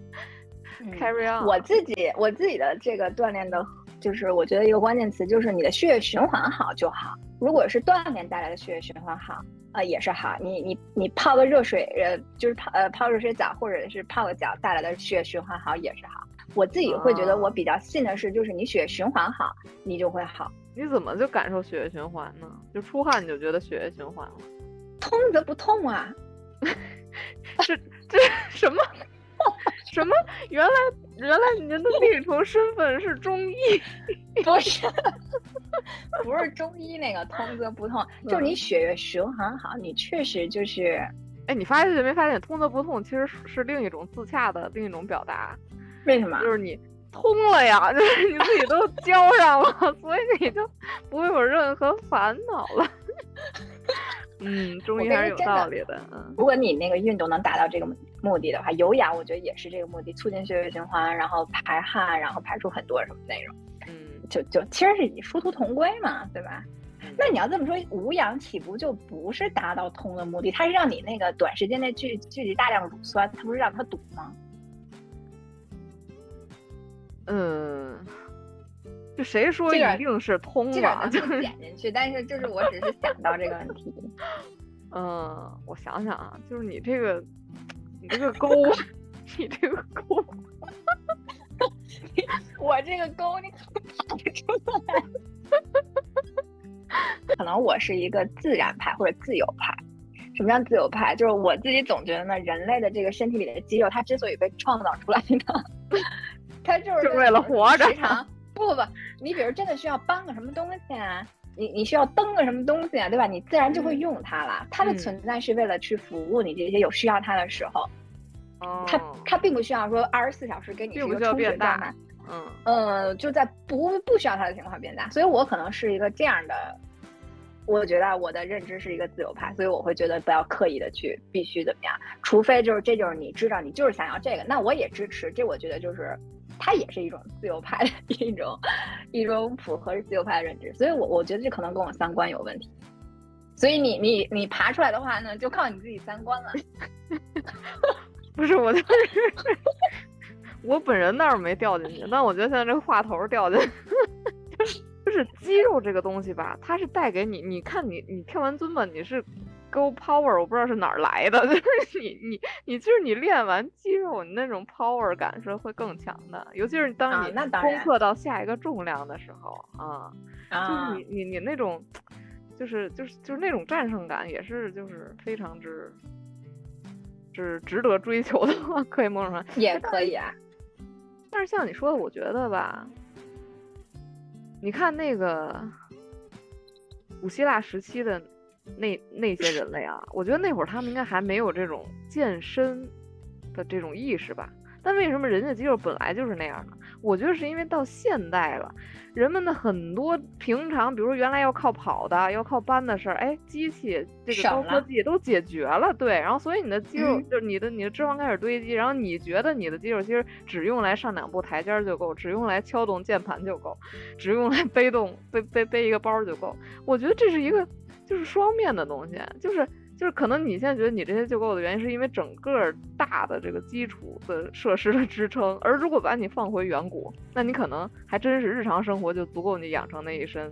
carry on。我自己我自己的这个锻炼的，就是我觉得一个关键词就是你的血液循环好就好。如果是锻炼带来的血液循环好，啊也是好。你你你泡个热水，呃就是泡呃泡热水澡或者是泡个脚带来的血液循环好也是好。我自己会觉得我比较信的是，就是你血液循环好，你就会好。你怎么就感受血液循环呢？就出汗你就觉得血液循环了？痛则不痛啊！这这什么什么？原来原来您的另一重身份是中医？不是，不是中医那个通则不痛，就是你血液循环好，你确实就是。哎，你发现没发现通则不痛其实是另一种自洽的另一种表达？为什么？就是你通了呀，就是你自己都交上了，所以你就不会有任何烦恼了。嗯，中医还是有道理的。嗯，如果你那个运动能达到这个目的的话，有氧我觉得也是这个目的，促进血液循环，然后排汗，然后排出很多什么内容，嗯，就就其实是以殊途同归嘛，对吧？嗯那你要这么说，无氧岂不就不是达到通的目的？它是让你那个短时间内聚聚集大量乳酸，它不是让它堵吗？嗯，就谁说一定是通这点了？就是点进去，但是就是我只是想到这个问题。嗯，我想想啊，就是你这个，你这个勾，你这个勾，我这个勾你可跑不出来。可能我是一个自然派或者自由派。什么叫自由派？就是我自己总觉得呢，人类的这个身体里的肌肉，它之所以被创造出来呢，它就是就是为了活着时常不不不，你比如真的需要搬个什么东西啊，你你需要登个什么东西啊，对吧？你自然就会嗯用它了。它的嗯存在是为了去服务你这些有需要它的时候，它哦，它并不需要说二十四小时给你是一个并不需要变充血状态大。嗯呃，就在不不需要它的情况下变大，所以我可能是一个这样的，我觉得我的认知是一个自由派，所以我会觉得不要刻意的去必须怎么样，除非就是这就是你知道你就是想要这个，那我也支持，这我觉得就是它也是一种自由派的 一种一种符合自由派的认知，所以我我觉得这可能跟我三观有问题。所以你你你爬出来的话呢，就靠你自己三观了。不是，我就是我本人倒是没掉进去，但我觉得现在这个话头掉进去，就是就是肌肉这个东西吧，它是带给你，你看你你跳完尊吧，你是 go power，我不知道是哪儿来的，就是你你你就是你练完肌肉，你那种 power 感是会更强的，尤其是当啊你攻那当然克到下一个重量的时候啊，就是啊你你你那种，就是就是就是那种战胜感，也是就是非常之，是值得追求的，可以某种上。也可以啊。但是像你说的，我觉得吧，你看那个古希腊时期的那那些人类啊，我觉得那会儿他们应该还没有这种健身的这种意识吧。但为什么人家肌肉本来就是那样呢？我觉得是因为到现代了，人们的很多平常，比如说原来要靠跑的、要靠搬的事儿，哎，机器这个高科技都解决了，对。然后所以你的肌肉、嗯就是你的你的脂肪开始堆积，然后你觉得你的肌肉其实只用来上两步台阶儿就够，只用来敲动键盘就够，只用来 背动背背背一个包儿就够。我觉得这是一个就是双面的东西，就是就是可能你现在觉得你这些就够的原因，是因为整个大的这个基础的设施的支撑。而如果把你放回远古，那你可能还真是日常生活就足够你养成那一身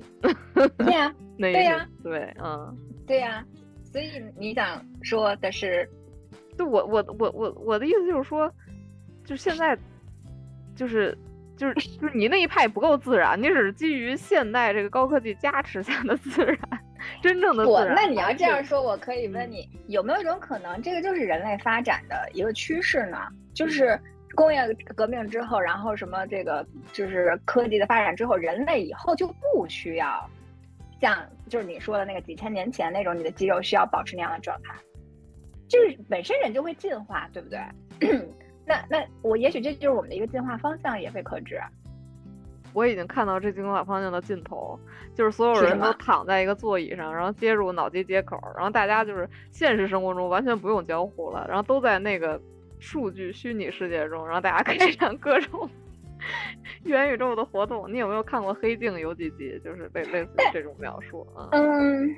对呀、那一对呀身对，嗯。对呀、所以你想说的是，就我我我我我的意思就是说，就现在就是就是就是你那一派不够自然，你只是基于现代这个高科技加持下的自然，真正的不自，然。那你要这样说，我可以问嗯你，有没有一种可能，这个就是人类发展的一个趋势呢？就是工业革命之后，然后什么这个就是科技的发展之后，人类以后就不需要像就是你说的那个几千年前那种，你的肌肉需要保持那样的状态，就是本身人就会进化，对不对？那那我也许这就是我们的一个进化方向，也会可知。啊我已经看到这进化方向的尽头，就是所有人都躺在一个座椅上，然后接入脑机接口，然后大家就是现实生活中完全不用交互了，然后都在那个数据虚拟世界中，然后大家 开展各种 元宇宙的活动。你有没有看过《黑镜》有几集？就是类类似于这种描述啊？嗯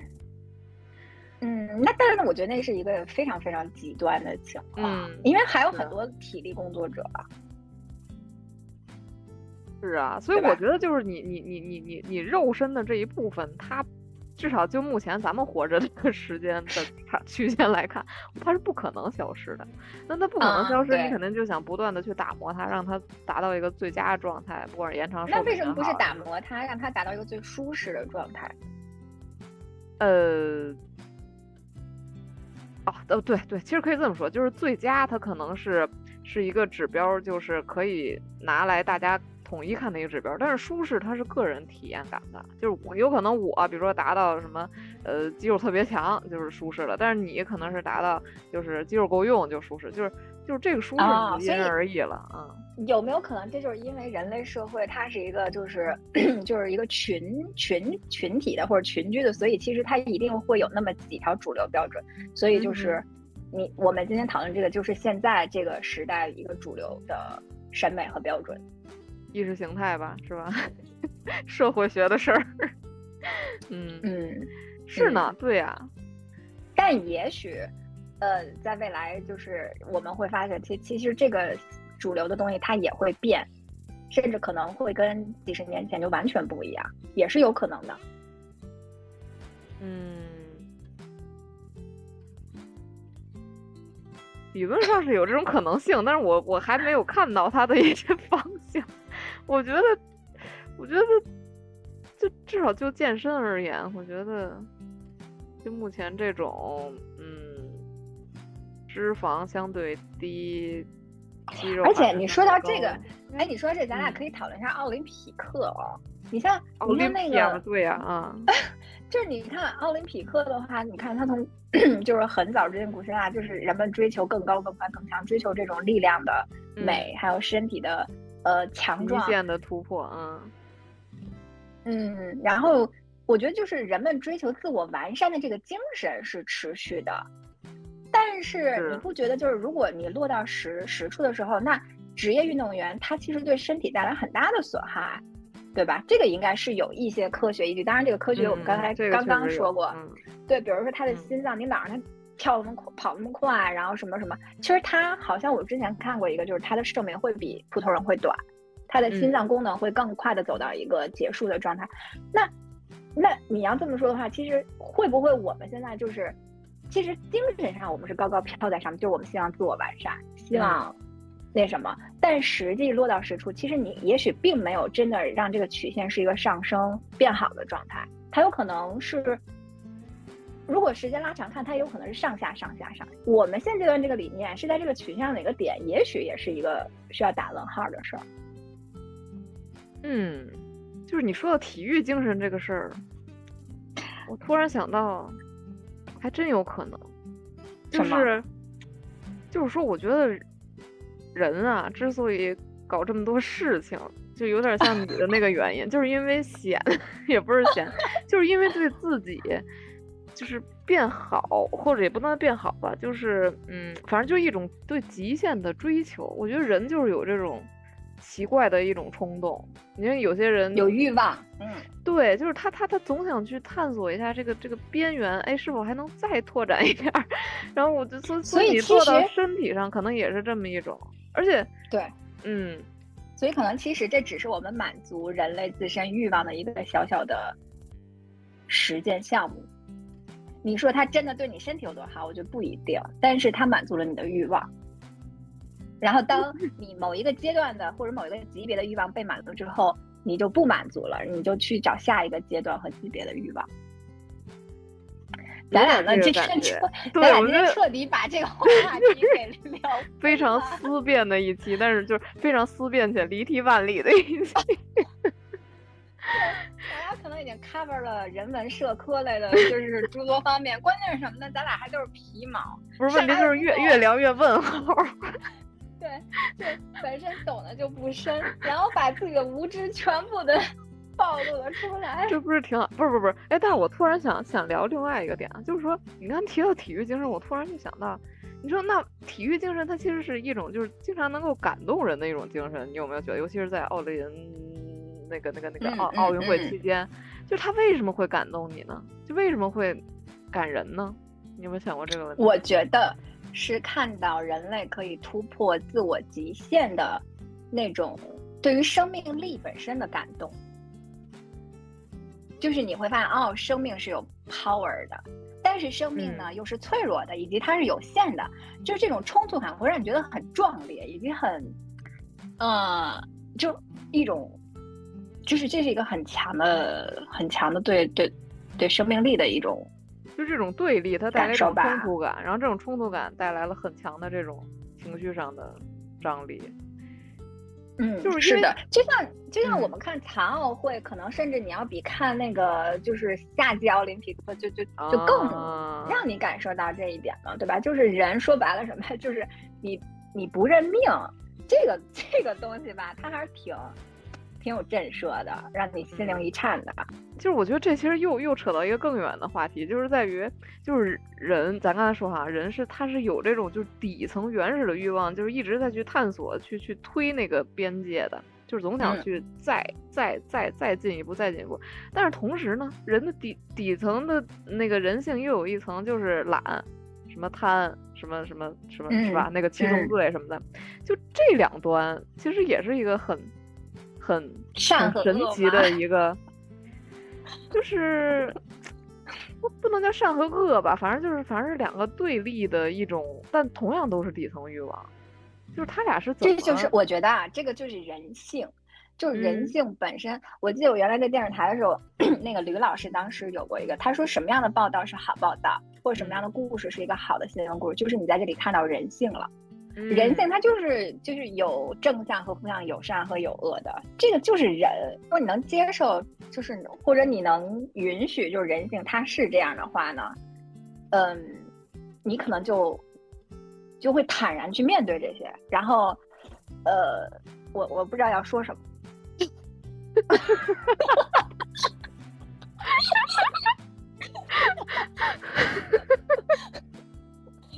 嗯，那但是呢，我觉得那是一个非常非常极端的情况，嗯因为还有很多体力工作者啊。是啊，所以我觉得就是你你你你你你肉身的这一部分，它至少就目前咱们活着这个 时间的 它区间来看，它是不可能消失的。那它不可能啊消失，你肯定就想不断的去打磨它，让它达到一个最佳的状态，不管是延长寿命那为什么不是打磨它，让它达到一个最舒适的状态？呃，哦，呃，对对，其实可以这么说，就是最佳它可能是是一个指标，就是可以拿来大家统一看的一个指标。但是舒适它是个人体验感的，就是我有可能我比如说达到什么呃肌肉特别强就是舒适了，但是你可能是达到就是肌肉够用就舒适，就是就是这个舒适因人而异了啊。有没有可能这就是因为人类社会它是一个就是 就是一个群群群体的或者群居的，所以其实它一定会有那么几条主流标准，所以就是、你我们今天讨论这个，就是现在这个时代一个主流的审美和标准，意识形态吧，是吧？社会学的事儿。嗯嗯，是呢，对呀。但也许，呃，在未来，就是我们会发现，其其实这个主流的东西它也会变，甚至可能会跟几十年前就完全不一样，也是有可能的。嗯，理论上是有这种可能性，但是我我还没有看到它的一些方向。我觉得，我觉得，就至少就健身而言，我觉得。就目前这种，嗯，脂肪相对低，肌肉。而且你说到这个，哎，你说这，咱俩可以讨论一下奥林匹克哦。你像，你看那个，对呀，啊，就是你看奥林匹克的话，你看他从 就是很早之前古希腊，就是人们追求更高、更快、更强，追求这种力量的美，还有身体的呃强壮、极限的突破，嗯，嗯，然后。我觉得就是人们追求自我完善的这个精神是持续的，但是你不觉得就是如果你落到实实处的时候，那职业运动员他其实对身体带来很大的损害，对吧？这个应该是有一些科学依据。当然，这个科学我们刚才刚刚说过，对，比如说他的心脏，你老让他跳那么快、跑那么快，然后什么什么，其实他好像我之前看过一个，就是他的寿命会比普通人会短，他的心脏功能会更快的走到一个结束的状态。那那你要这么说的话，其实会不会我们现在就是，其实精神上我们是高高飘在上面，就是我们希望自我完善，希望那什么，但实际落到实处，其实你也许并没有真的让这个曲线是一个上升变好的状态，它有可能是，如果时间拉长看，它有可能是上下上下上。我们现阶段这个理念是在这个曲线上哪个点，也许也是一个需要打问号的事儿。嗯。就是你说到体育精神这个事儿，我突然想到，还真有可能，就是，就是说，我觉得人啊，之所以搞这么多事情，就有点像你的那个原因，就是因为 闲，也不是闲，就是因为对自己就是变好，或者也不能变好吧，就是嗯，反正就是一种对极限的追求。我觉得人就是有这种。奇怪的一种冲动，你看有些人有欲望，嗯，对，就是他他他总想去探索一下这个这个边缘，哎，是否还能再拓展一点？然后我就说，所以做到身体上可能也是这么一种，而且对，嗯，所以可能其实这只是我们满足人类自身欲望的一个小小的实践项目。你说他真的对你身体有多好，我觉得不一定，但是他满足了你的欲望。然后，当你某一个阶段的或者某一个级别的欲望被满足之后，你就不满足了，你就去找下一个阶段和级别的欲望。咱俩呢，这天彻，咱俩今天彻底把这个话题给聊。非常思辨的一期，但是就是非常思辨且离题万里的一期。可能已经 cover 了人文社科类的，就是诸多方面。关键是什么呢？咱俩还都是皮毛。不是问题，就是越越聊越问号。对 对，本身懂的就不深，然后把自己的无知全部的 暴露了出来，这不是挺好？不是不是不是，哎，但是我突然想想聊另外一个点啊，就是说，你刚提到体育精神，我突然就想到，你说那体育精神它其实是一种就是经常能够感动人的一种精神，你有没有觉得？尤其是在奥林那个那个那个奥奥运会期间，就他为什么会感动你呢？就为什么会感人呢？你有没有想过这个问题？我觉得。是看到人类可以突破自我极限的那种对于生命力本身的感动，就是你会发现哦，生命是有 power 的，但是生命呢又是脆弱的，以及它是有限的，就是这种冲突感会让你觉得很壮烈，以及很，呃，就一种，就是这是一个很强的、很强的对对对生命力的一种。就这种对立，它带来一种冲突感，然后这种冲突感带来了很强的这种情绪上的张力。嗯，就是是的，就像就像我们看残奥会，可能甚至你要比看那个就是夏季奥林匹克就就就更让你感受到这一点了，对吧？就是人说白了什么，就是你你不认命，这个这个东西吧，它还是挺。挺有震慑的，让你心灵一颤的。就是我觉得这其实又又扯到一个更远的话题，就是在于，就是人，咱刚才说哈，人是他是有这种就是底层原始的欲望，就是一直在去探索、去去推那个边界的，就是总想去再再再再进一步、再进一步。但是同时呢，人的底底层的那个人性又有一层就是懒，什么贪，什么什么什么，是吧？那个七宗罪什么的，就这两端其实也是一个很很善很神奇的一个。就是不不能叫善和恶吧，反正就是反正是两个对立的一种，但同样都是底层欲望，就是他俩是怎么？这就是我觉得啊，这个就是人性，就是人性本身。我记得我原来在电视台的时候，那个吕老师当时有过一个，他说什么样的报道是好报道，或者什么样的故事是一个好的新闻故事，就是你在这里看到人性了。人性它就是就是有正向和负向，有善和有恶的，这个就是人。如果你能接受，就是或者你能允许，就是人性它是这样的话呢，嗯，你可能就就会坦然去面对这些。然后，呃，我我不知道要说什么。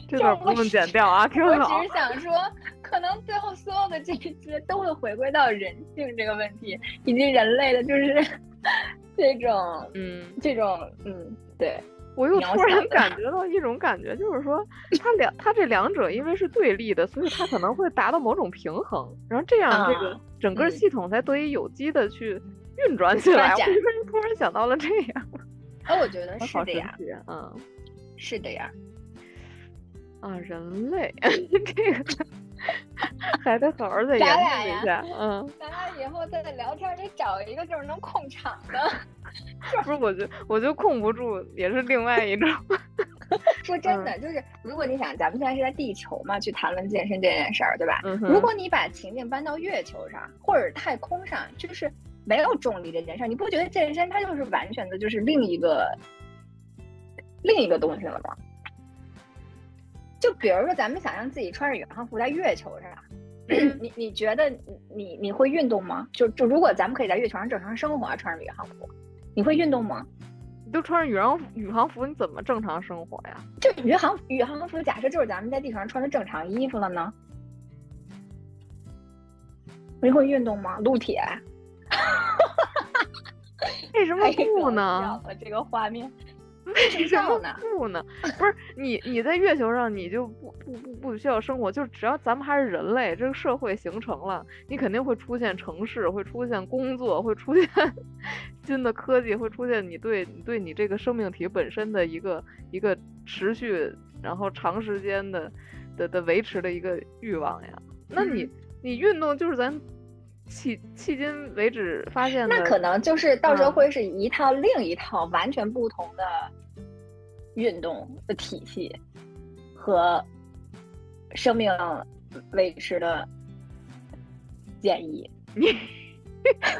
这段不用剪掉啊，挺好。我只是想说，可能最后所有的这些都会回归到人性这个问题，以及人类的就是 这种，嗯，这种，嗯，对。我又突然感觉到一种感觉，就是说，他两他这两者因为是对立的，所以他可能会达到某种平衡，然后这样这个整个系统才得以有机的去运转起来。我突然想到了这样。哎，我觉得是的呀，嗯，是的呀。啊，人类 这个还得好好再研究一下。嗯，咱俩以后再聊天得找一个就是能控场的。不是，我就我觉得控不住也是另外一种。说真的，就是如果你想，咱们现在是在地球嘛，去谈论健身这件事儿，对吧？如果你把情境搬到月球上或者太空上，就是没有重力这件事儿，你不觉得健身它就是完全的就是另一个另一个东西了吗？就比如说，咱们想象自己穿着宇航服在月球上，你你觉得你你会运动吗？就就如果咱们可以在月球上正常生活，穿着宇航服，你会运动吗？你都穿着宇航宇航服，你怎么正常生活呀？就宇航宇航服，假设就是咱们在地球上穿的正常衣服了呢？你会运动吗？撸铁？为什么 不呢？这个画面。为什么不呢？不是你，你在月球上，你就不不不不需要生活，就只要咱们还是人类，这个社会形成了，你肯定会出现城市，会出现工作，会出现 新的科技，会出现你对你对你这个生命体本身的一个一个持续，然后长时间的的的维持的一个欲望呀。那你你运动就是咱。迄迄今为止发现，那可能就是到时候会是一套另一套完全不同的运动的体系和生命维持的建议。你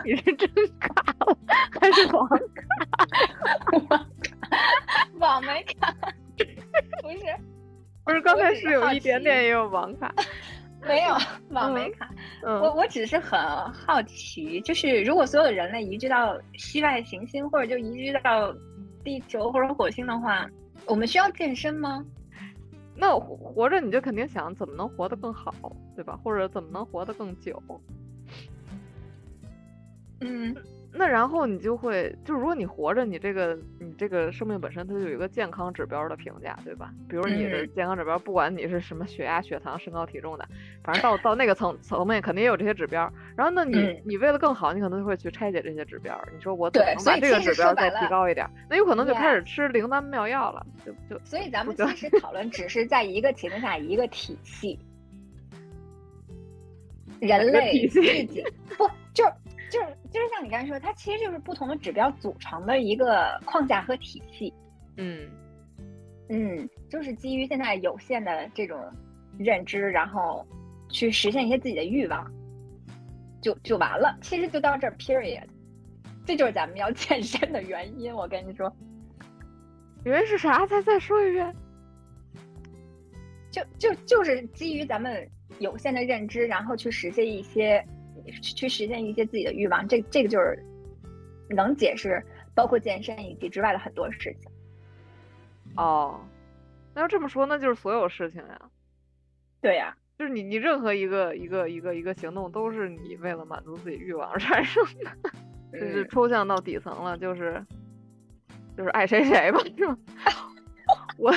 你是真卡了还是网卡？网没卡，不是不是，刚才是有一点点也有网卡。没有网没卡，我我只是很好奇，就是如果所有的人类移居到系外行星，或者就移居到地球或者火星的话，我们需要健身吗？那活着你就肯定想怎么能活得更好，对吧？或者怎么能活得更久？嗯。那然后你就会，就是如果你活着，你这个你这个生命本身它就有一个健康指标的评价，对吧？比如你的健康指标，不管你是什么血压、血糖、身高、体重的，反正到到那个层层面肯定也有这些指标。然后那你你为了更好，你可能就会去拆解这些指标。你说我怎么能把这个指标再提高一点？那有可能就开始吃灵丹妙药了，就就。所以咱们其实讨论只是在一个情境下一个体系，人类自己不就。就是就是像你刚才说，它其实就是不同的指标组成的一个框架和体系。嗯嗯，就是基于现在有限的这种认知，然后去实现一些自己的欲望，就就完了。其实就到这儿，period。这就是咱们要 健身的原因。我跟你说，原因是啥？再再说一遍。就就就是基于咱们有限的认知，然后去实现一些。去实现一些自己的欲望，这这个就是能解释包括健身以及之外的很多事情。哦，那要这么说，那就是所有事情呀。对呀，就是你你任何一个一个一个一个行动，都是你为了满足自己欲望而产生的，就是抽象到底层了，就是就是爱谁谁吧，是吗？我，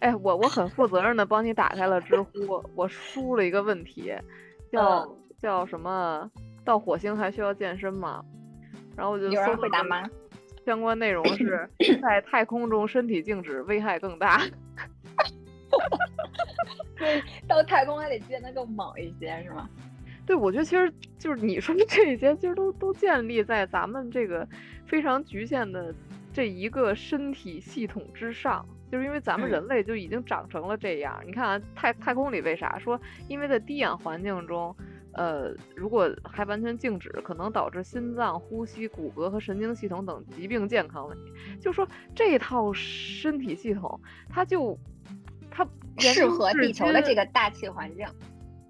哎，我我很负责任的帮你打开了知乎，我输了一个问题，叫叫什么？到火星还需要健身吗？然后我就有人回答吗？相关内容是 在太空中身体静止危害更大。对，到太空还得变得更猛一些，是吗？对，我觉得其实就是你说的这些，其实都都建立在咱们这个非常局限的这一个身体系统之上，就是因为咱们人类就已经长成了这样。你看啊，太太空里为啥说？因为在低氧环境中。呃，如果还完全静止，可能导致心脏、呼吸、骨骼和神经系统等疾病健康问题。就说这套身体系统，它就它 适合地球的这个大气环境。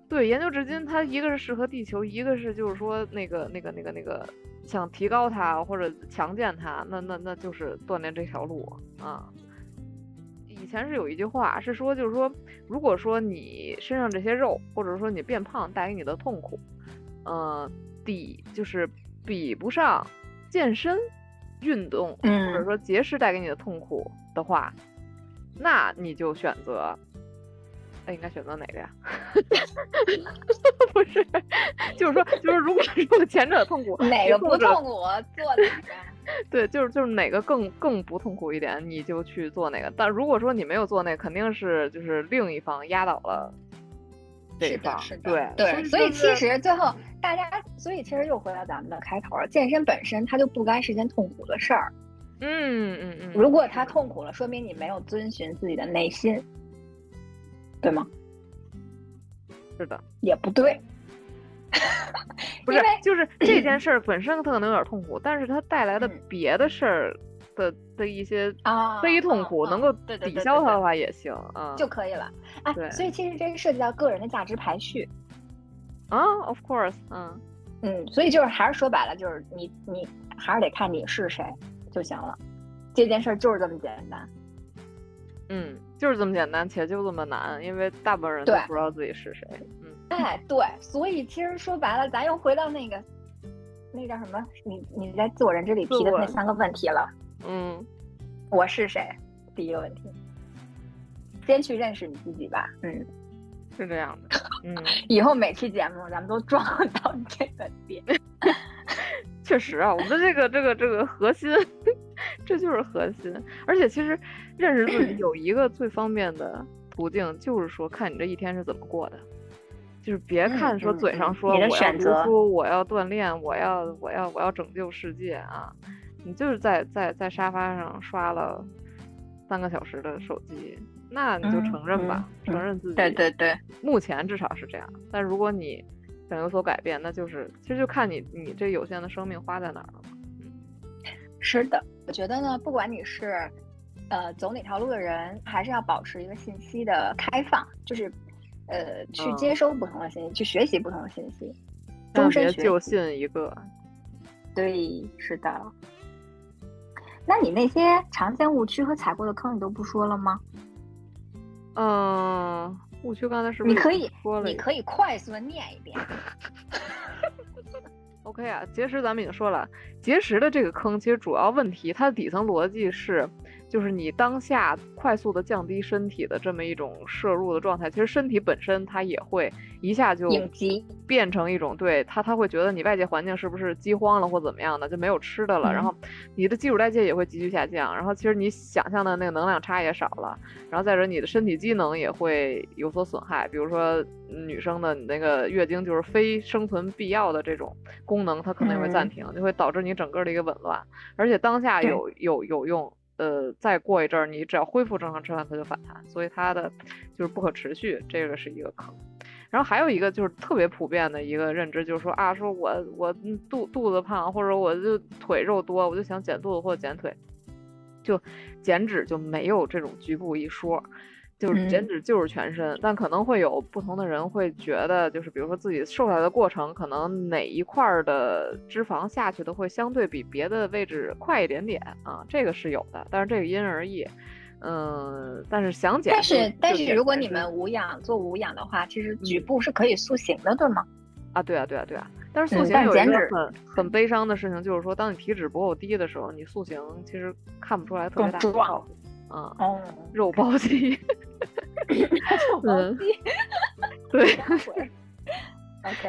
对，研究至今，它一个是适合地球，一个是就是说那个那个那个那个想提高它或者强健它，那那那就是锻炼这条路啊。以前是有一句话是说，就是说，如果说你身上这些肉，或者说你变胖带给你的痛苦，呃，抵就是比不上健身运动或者说节食带给你的痛苦的话，那你就选择，哎，应该选择哪个呀？不是，就是说，就是如果说前者痛苦，哪个不痛苦做哪个。对，就是就是哪个更更不痛苦一点，你就去做哪个。但如果说你没有做那，肯定是就是另一方压倒了对方。是的，对对。所以其实最后大家，所以其实又回到咱们的开头，健身本身它就不该是件痛苦的事儿。嗯嗯嗯。如果他痛苦了，说明你没有遵循自己的内心，对吗？是的。也不对。不是，就是这件事儿本身它可能有点痛苦，但是它带来的别的事儿的的一些非痛苦，能够抵消它的。话也行啊，就可以了。哎，所以其实这涉及到个人的价值排序。啊，of course，嗯。嗯，所以就是还是说白了，就是你你还是得看你是谁就行了，这件事儿就是这么简单。嗯，就是这么简单，且就这么难，因为大部分人都不知道自己是谁。嗯。哎，对，所以其实说白了，咱又回到那个，那叫什么？你你在自我认知里提的那三个问题了。嗯，我是谁？第一个问题，先去认识你自己吧。嗯，是这样的。嗯，以后每期节目咱们都撞 到这个点。确实啊，我们的这个这个这个核心，这就是核心。而且其实认识自己有一个最方便的途径，就是说看你这一天是怎么过的。就是别看说嘴上说我要读书，我要锻炼，我要我要我要拯救世界啊！你就是在在在沙发上刷了三个小时的手机，那你就承认吧，承认自己。对对对，目前至少是这样。但如果你想有所改变，那就是其实就看你你这有限的生命花在哪儿了嘛。是的，我觉得呢，不管你是呃走哪条路的人，还是要保持一个信息的开放，就是。呃，去接收不同的信息，去学习不同的信息，终身学就信一个。对，是的。那你那些常见误区和踩过的坑，你都不说了吗？嗯，误区刚才是不是你可以？你可以快速的念一遍。OK 啊，节食咱们已经说了，节食的这个坑其实主要问题，它的底层逻辑是。就是你当下快速的降低身体的这么一种摄入的状态，其实身体本身它也会一下就变成一种对它，它会觉得你外界环境是不是饥荒了或怎么样的，就没有吃的了，然后你的基础代谢也会急剧下降，然后其实你想象的那个能量差也少了，然后再者你的身体机能也会有所损害，比如说女生的你那个月经就是非生存必要的这种功能，它可能也会暂停，就会导致你整个的一个紊乱，而且当下有有有用。呃，再过一阵儿，你只要恢复正常吃饭，它就反弹，所以它的就是不可持续，这个是一个坑。然后还有一个就是特别普遍的一个认知，就是说啊，说我我肚肚子胖，或者我就腿肉多，我就想减肚子或者减腿，就减脂就没有这种局部一说。就是减嗯脂就是全身，但可能会有不同的人会觉得，就是比如说自己瘦下来的过程，可能哪一块儿的脂肪下去的会相对比别的位置快一点点啊，这个是有的，但是这个因人而异。嗯，但是想减但是但是如果你们无氧做无氧的话，其实局嗯部是可以塑形的，对吗？啊，对啊，对啊，对啊。但是塑嗯形有一个很很悲伤的事情，就是说，当你体脂不够低的时候，你塑形其实看不出来特别大的更壮效果。啊，哦，肉包肌。肉包嗯肌，对，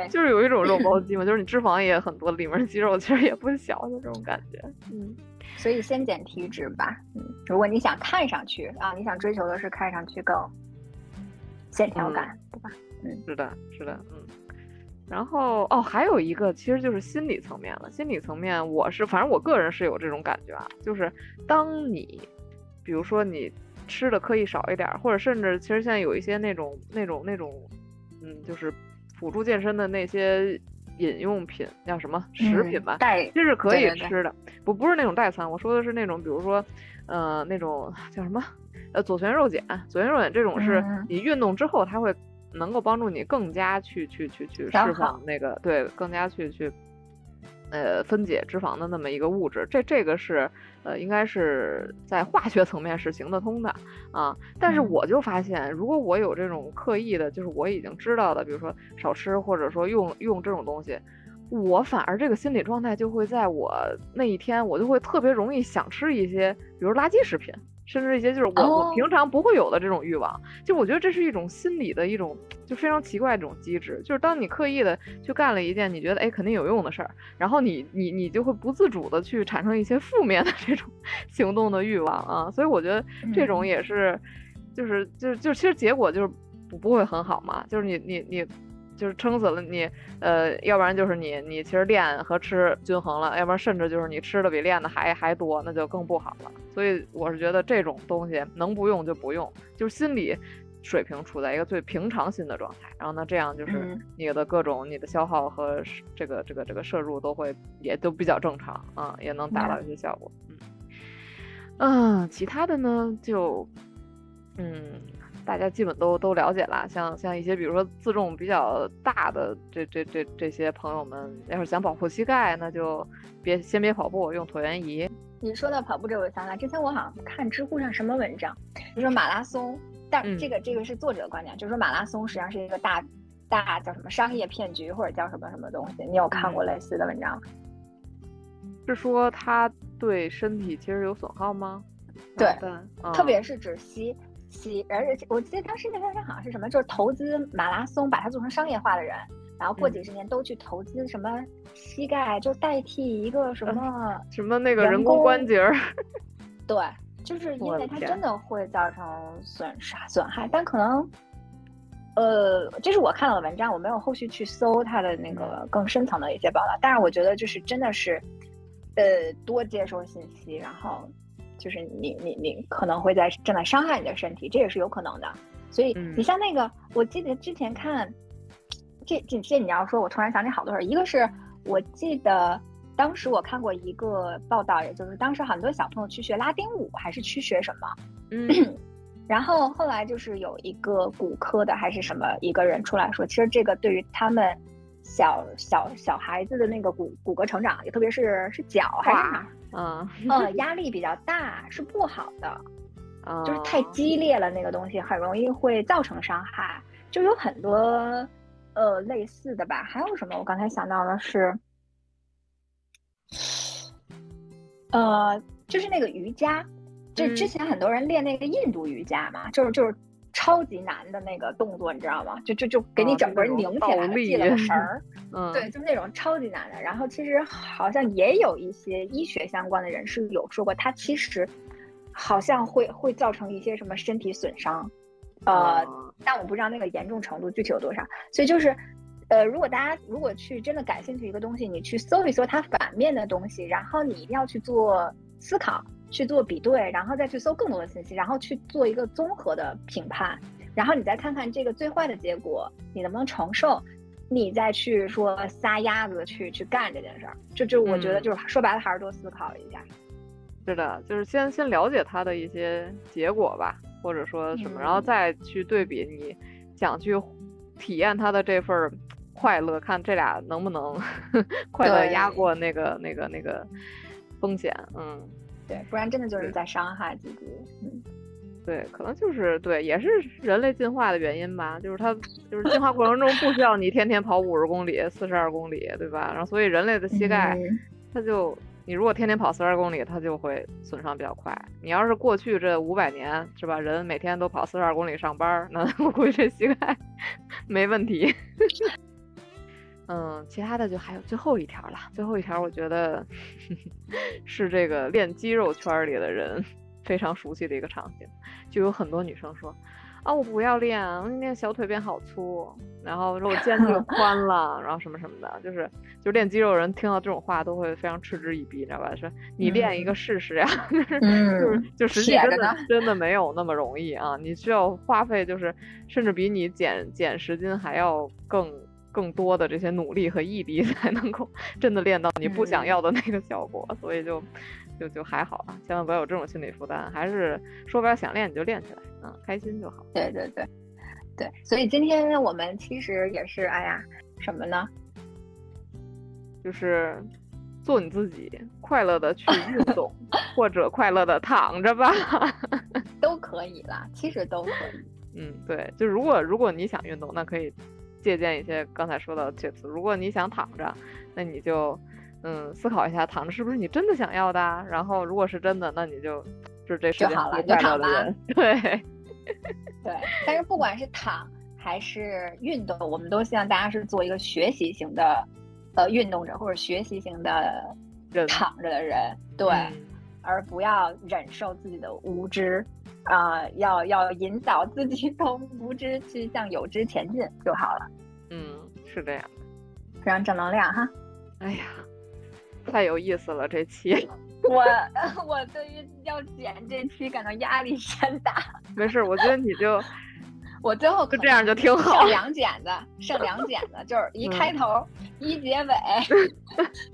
就是有一种肉包肌嘛，就是你脂肪也很多，里面肌肉其实也不小的这种感觉。嗯，所以先减体脂吧。嗯，如果你想看上去啊，你想追求的是看上去更线条嗯感，对吧？嗯是的，是的，嗯。然后哦，还有一个其实就是心理层面了。心理层面，我是反正我个人是有这种感觉啊，就是当你比如说你吃的可以少一点儿，或者甚至其实现在有一些那种那种那种，嗯，就是辅助健身的那些饮用品，叫什么食品吧，带其实是可以吃的，不不是那种代餐，我说的是那种，比如说，呃，那种叫什么，呃，左旋肉碱，左旋肉碱这种是嗯。你运动之后，它会能够帮助你更加去去去去释放那个对，更加去去。呃，分解脂肪的那么一个物质，这这个是呃，应该是在化学层面是行得通的啊。但是嗯我就发现，如果我有这种刻意的，就是我已经知道的，比如说少吃，或者说用用这种东西，我反而这个心理状态就会在我那一天，我就会特别容易想吃一些，比如垃圾食品，甚至一些就是我、哦我平常不会有的这种欲望。就我觉得这是一种心理的一种就非常奇怪的这种机制，就是当你刻意的去干了一件你觉得哎肯定有用的事儿，然后你你你就会不自主的去产生一些负面的这种 行动的欲望啊，所以我觉得这种嗯也是，就是就是就其实结果就是不不会很好嘛，就是你你你。就是撑死了你，呃，要不然就是你你其实练和吃均衡了，要不然甚至就是你吃的比练的还还多，那就更不好了。所以我是觉得这种东西能不用就不用，就是心理水平处在一个最平常心的状态，然后呢，这样就是嗯你的各种你的消耗和这个这个这个摄入都会也都比较正常啊，也能达到一些效果。嗯，嗯，其他的呢就嗯。大家基本都都了解了，像像一些比如说自重比较大的这这这这些朋友们，要是想保护膝盖，那就别先别跑步，用椭圆仪。你说到跑步这个，我想起来，之前我好像看知乎上什么文章，就说马拉松，但嗯这个、这个是作者的观点，就是说马拉松实际上是一个大大叫什么商业骗局，或者叫什么什么东西。你有看过类似的文章吗？是说它对身体其实有损耗吗？对对，嗯特别是指膝膝，而且我记得当时那篇文章好像是什么，就是投资马拉松，把它做成商业化的人，然后过嗯几十年都去投资什么膝盖，就代替一个什么，什么那个人人工工关节儿，对，就是因为它真的会造成损伤损害，但可能。呃，这是我看到的文章，我没有后续去搜它的那个更深层的一些报道。但是我觉得就是真的是，呃，多接收信息，然后就是你你你可能会在正在伤害你的身体，这也是有可能的。所以嗯你像那个，我记得之前看这这这你要说，我突然想起好多事儿。一个是我记得当时我看过一个报道，也就是当时很多小朋友去学拉丁舞，还是去学什么，嗯然后后来就是有一个骨科的还是什么一个人出来说，其实这个对于他们小小小孩子的那个骨骨骼成长，也特别是是脚还是哪儿，嗯呃，压力比较大是不好的，嗯，就是太激烈了，那个东西很容易会造成伤害。就有很多呃类似的吧，还有什么？我刚才想到的是，呃，就是那个瑜伽，就之嗯前很多人练那个印度瑜伽嘛，就是就是超级难的那个动作，你知道吗？就就就给你哦整个人拧起来系了个 绳儿。嗯对，就是那种超级难的。然后其实好像也有一些医学相关的人士有说过，它其实好像会会造成一些什么身体损伤，呃，哦但我不知道那个严重程度具体有多少。所以就是，呃，如果大家如果去真的感兴趣一个东西，你去搜一搜它反面的东西，然后你一定要去做思考，去做比对，然后再去搜更多的信息，然后去做一个综合的评判，然后你再看看这个最坏的结果你能不能承受。你再去说撒丫子去去干这件事儿，就就我觉得嗯就是说白了还是多思考一下。是的，就是先先了解它的一些结果吧，或者说什么，然后嗯再去对比你想去体验他的这份儿快乐，看这俩能不能 快乐压过那个那个那个风险，嗯。对，不然真的就是在伤害自己。嗯，对，可能就是对，也是人类进化的原因吧。就是它就是进化过程中不需要你天天跑五十公里、四十二公里，对吧？然后所以人类的膝盖，嗯它就你如果天天跑四十二公里，它就会损伤比较快。你要是过去这五百年是吧，人每天都跑四十二公里上班儿，那我 估计这膝盖 没问题。嗯，其他的就还有最后一条了。最后一条，我觉得 是这个练肌肉圈儿里的人非常熟悉的一个场景，就有很多女生说：“啊，我不要练，我练小腿变好粗，然后说我肩就宽了，然后什么什么的。”就是就练肌肉人听到这种话都会非常嗤之以鼻，你知道吧？说你练一个试试呀，就是嗯，就实际真的真的没有那么容易啊！你需要花费就是甚至比你减减十斤还要更更多的这些努力和毅力，才能够真的练到你不想嗯要的那个效果。所以就就就还好啊，千万不要有这种心理负担，还是说白了想练你就练起来，嗯，开心就好。对对对对，所以今天我们其实也是，哎呀，什么呢？就是做你自己，快乐的去运动，或者快乐的躺着吧。都可以啦，其实都可以。嗯，对，就如果如果你想运动，那可以借鉴一些刚才说到的 tips。如果你想躺着，那你就嗯思考一下，躺着是不是你真的想要的啊？然后如果是真的，那你就就是这世界上就好了最快乐就躺人。对，对，但是不管是躺还是运动，我们都希望大家是做一个学习型的呃运动者，或者学习型的人躺着的人，对，嗯而不要忍受自己的无知，啊、要要引导自己 从无知去向有知前进就好了，嗯，是这样。非常正能量哈。哎呀，太有意思了这期。我 我对于要剪这期感到压力山大，没事，我觉得你就我最后就这样就挺好剩两剪子，剩两剪子，就是一嗯开头、一结尾，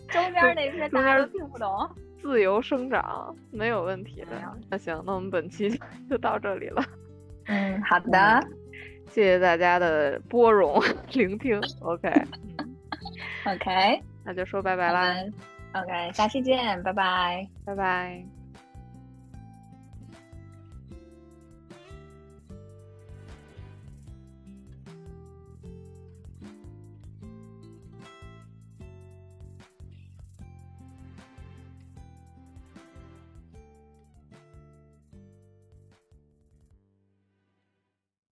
中间那些大家都听不懂。自由生长，没有问题的。那行，那我们本期就 就到这里了。嗯，好的，谢谢大家的包容 聆听。OK，嗯，OK，那就说拜拜啦，OK，下期见，拜拜。拜拜。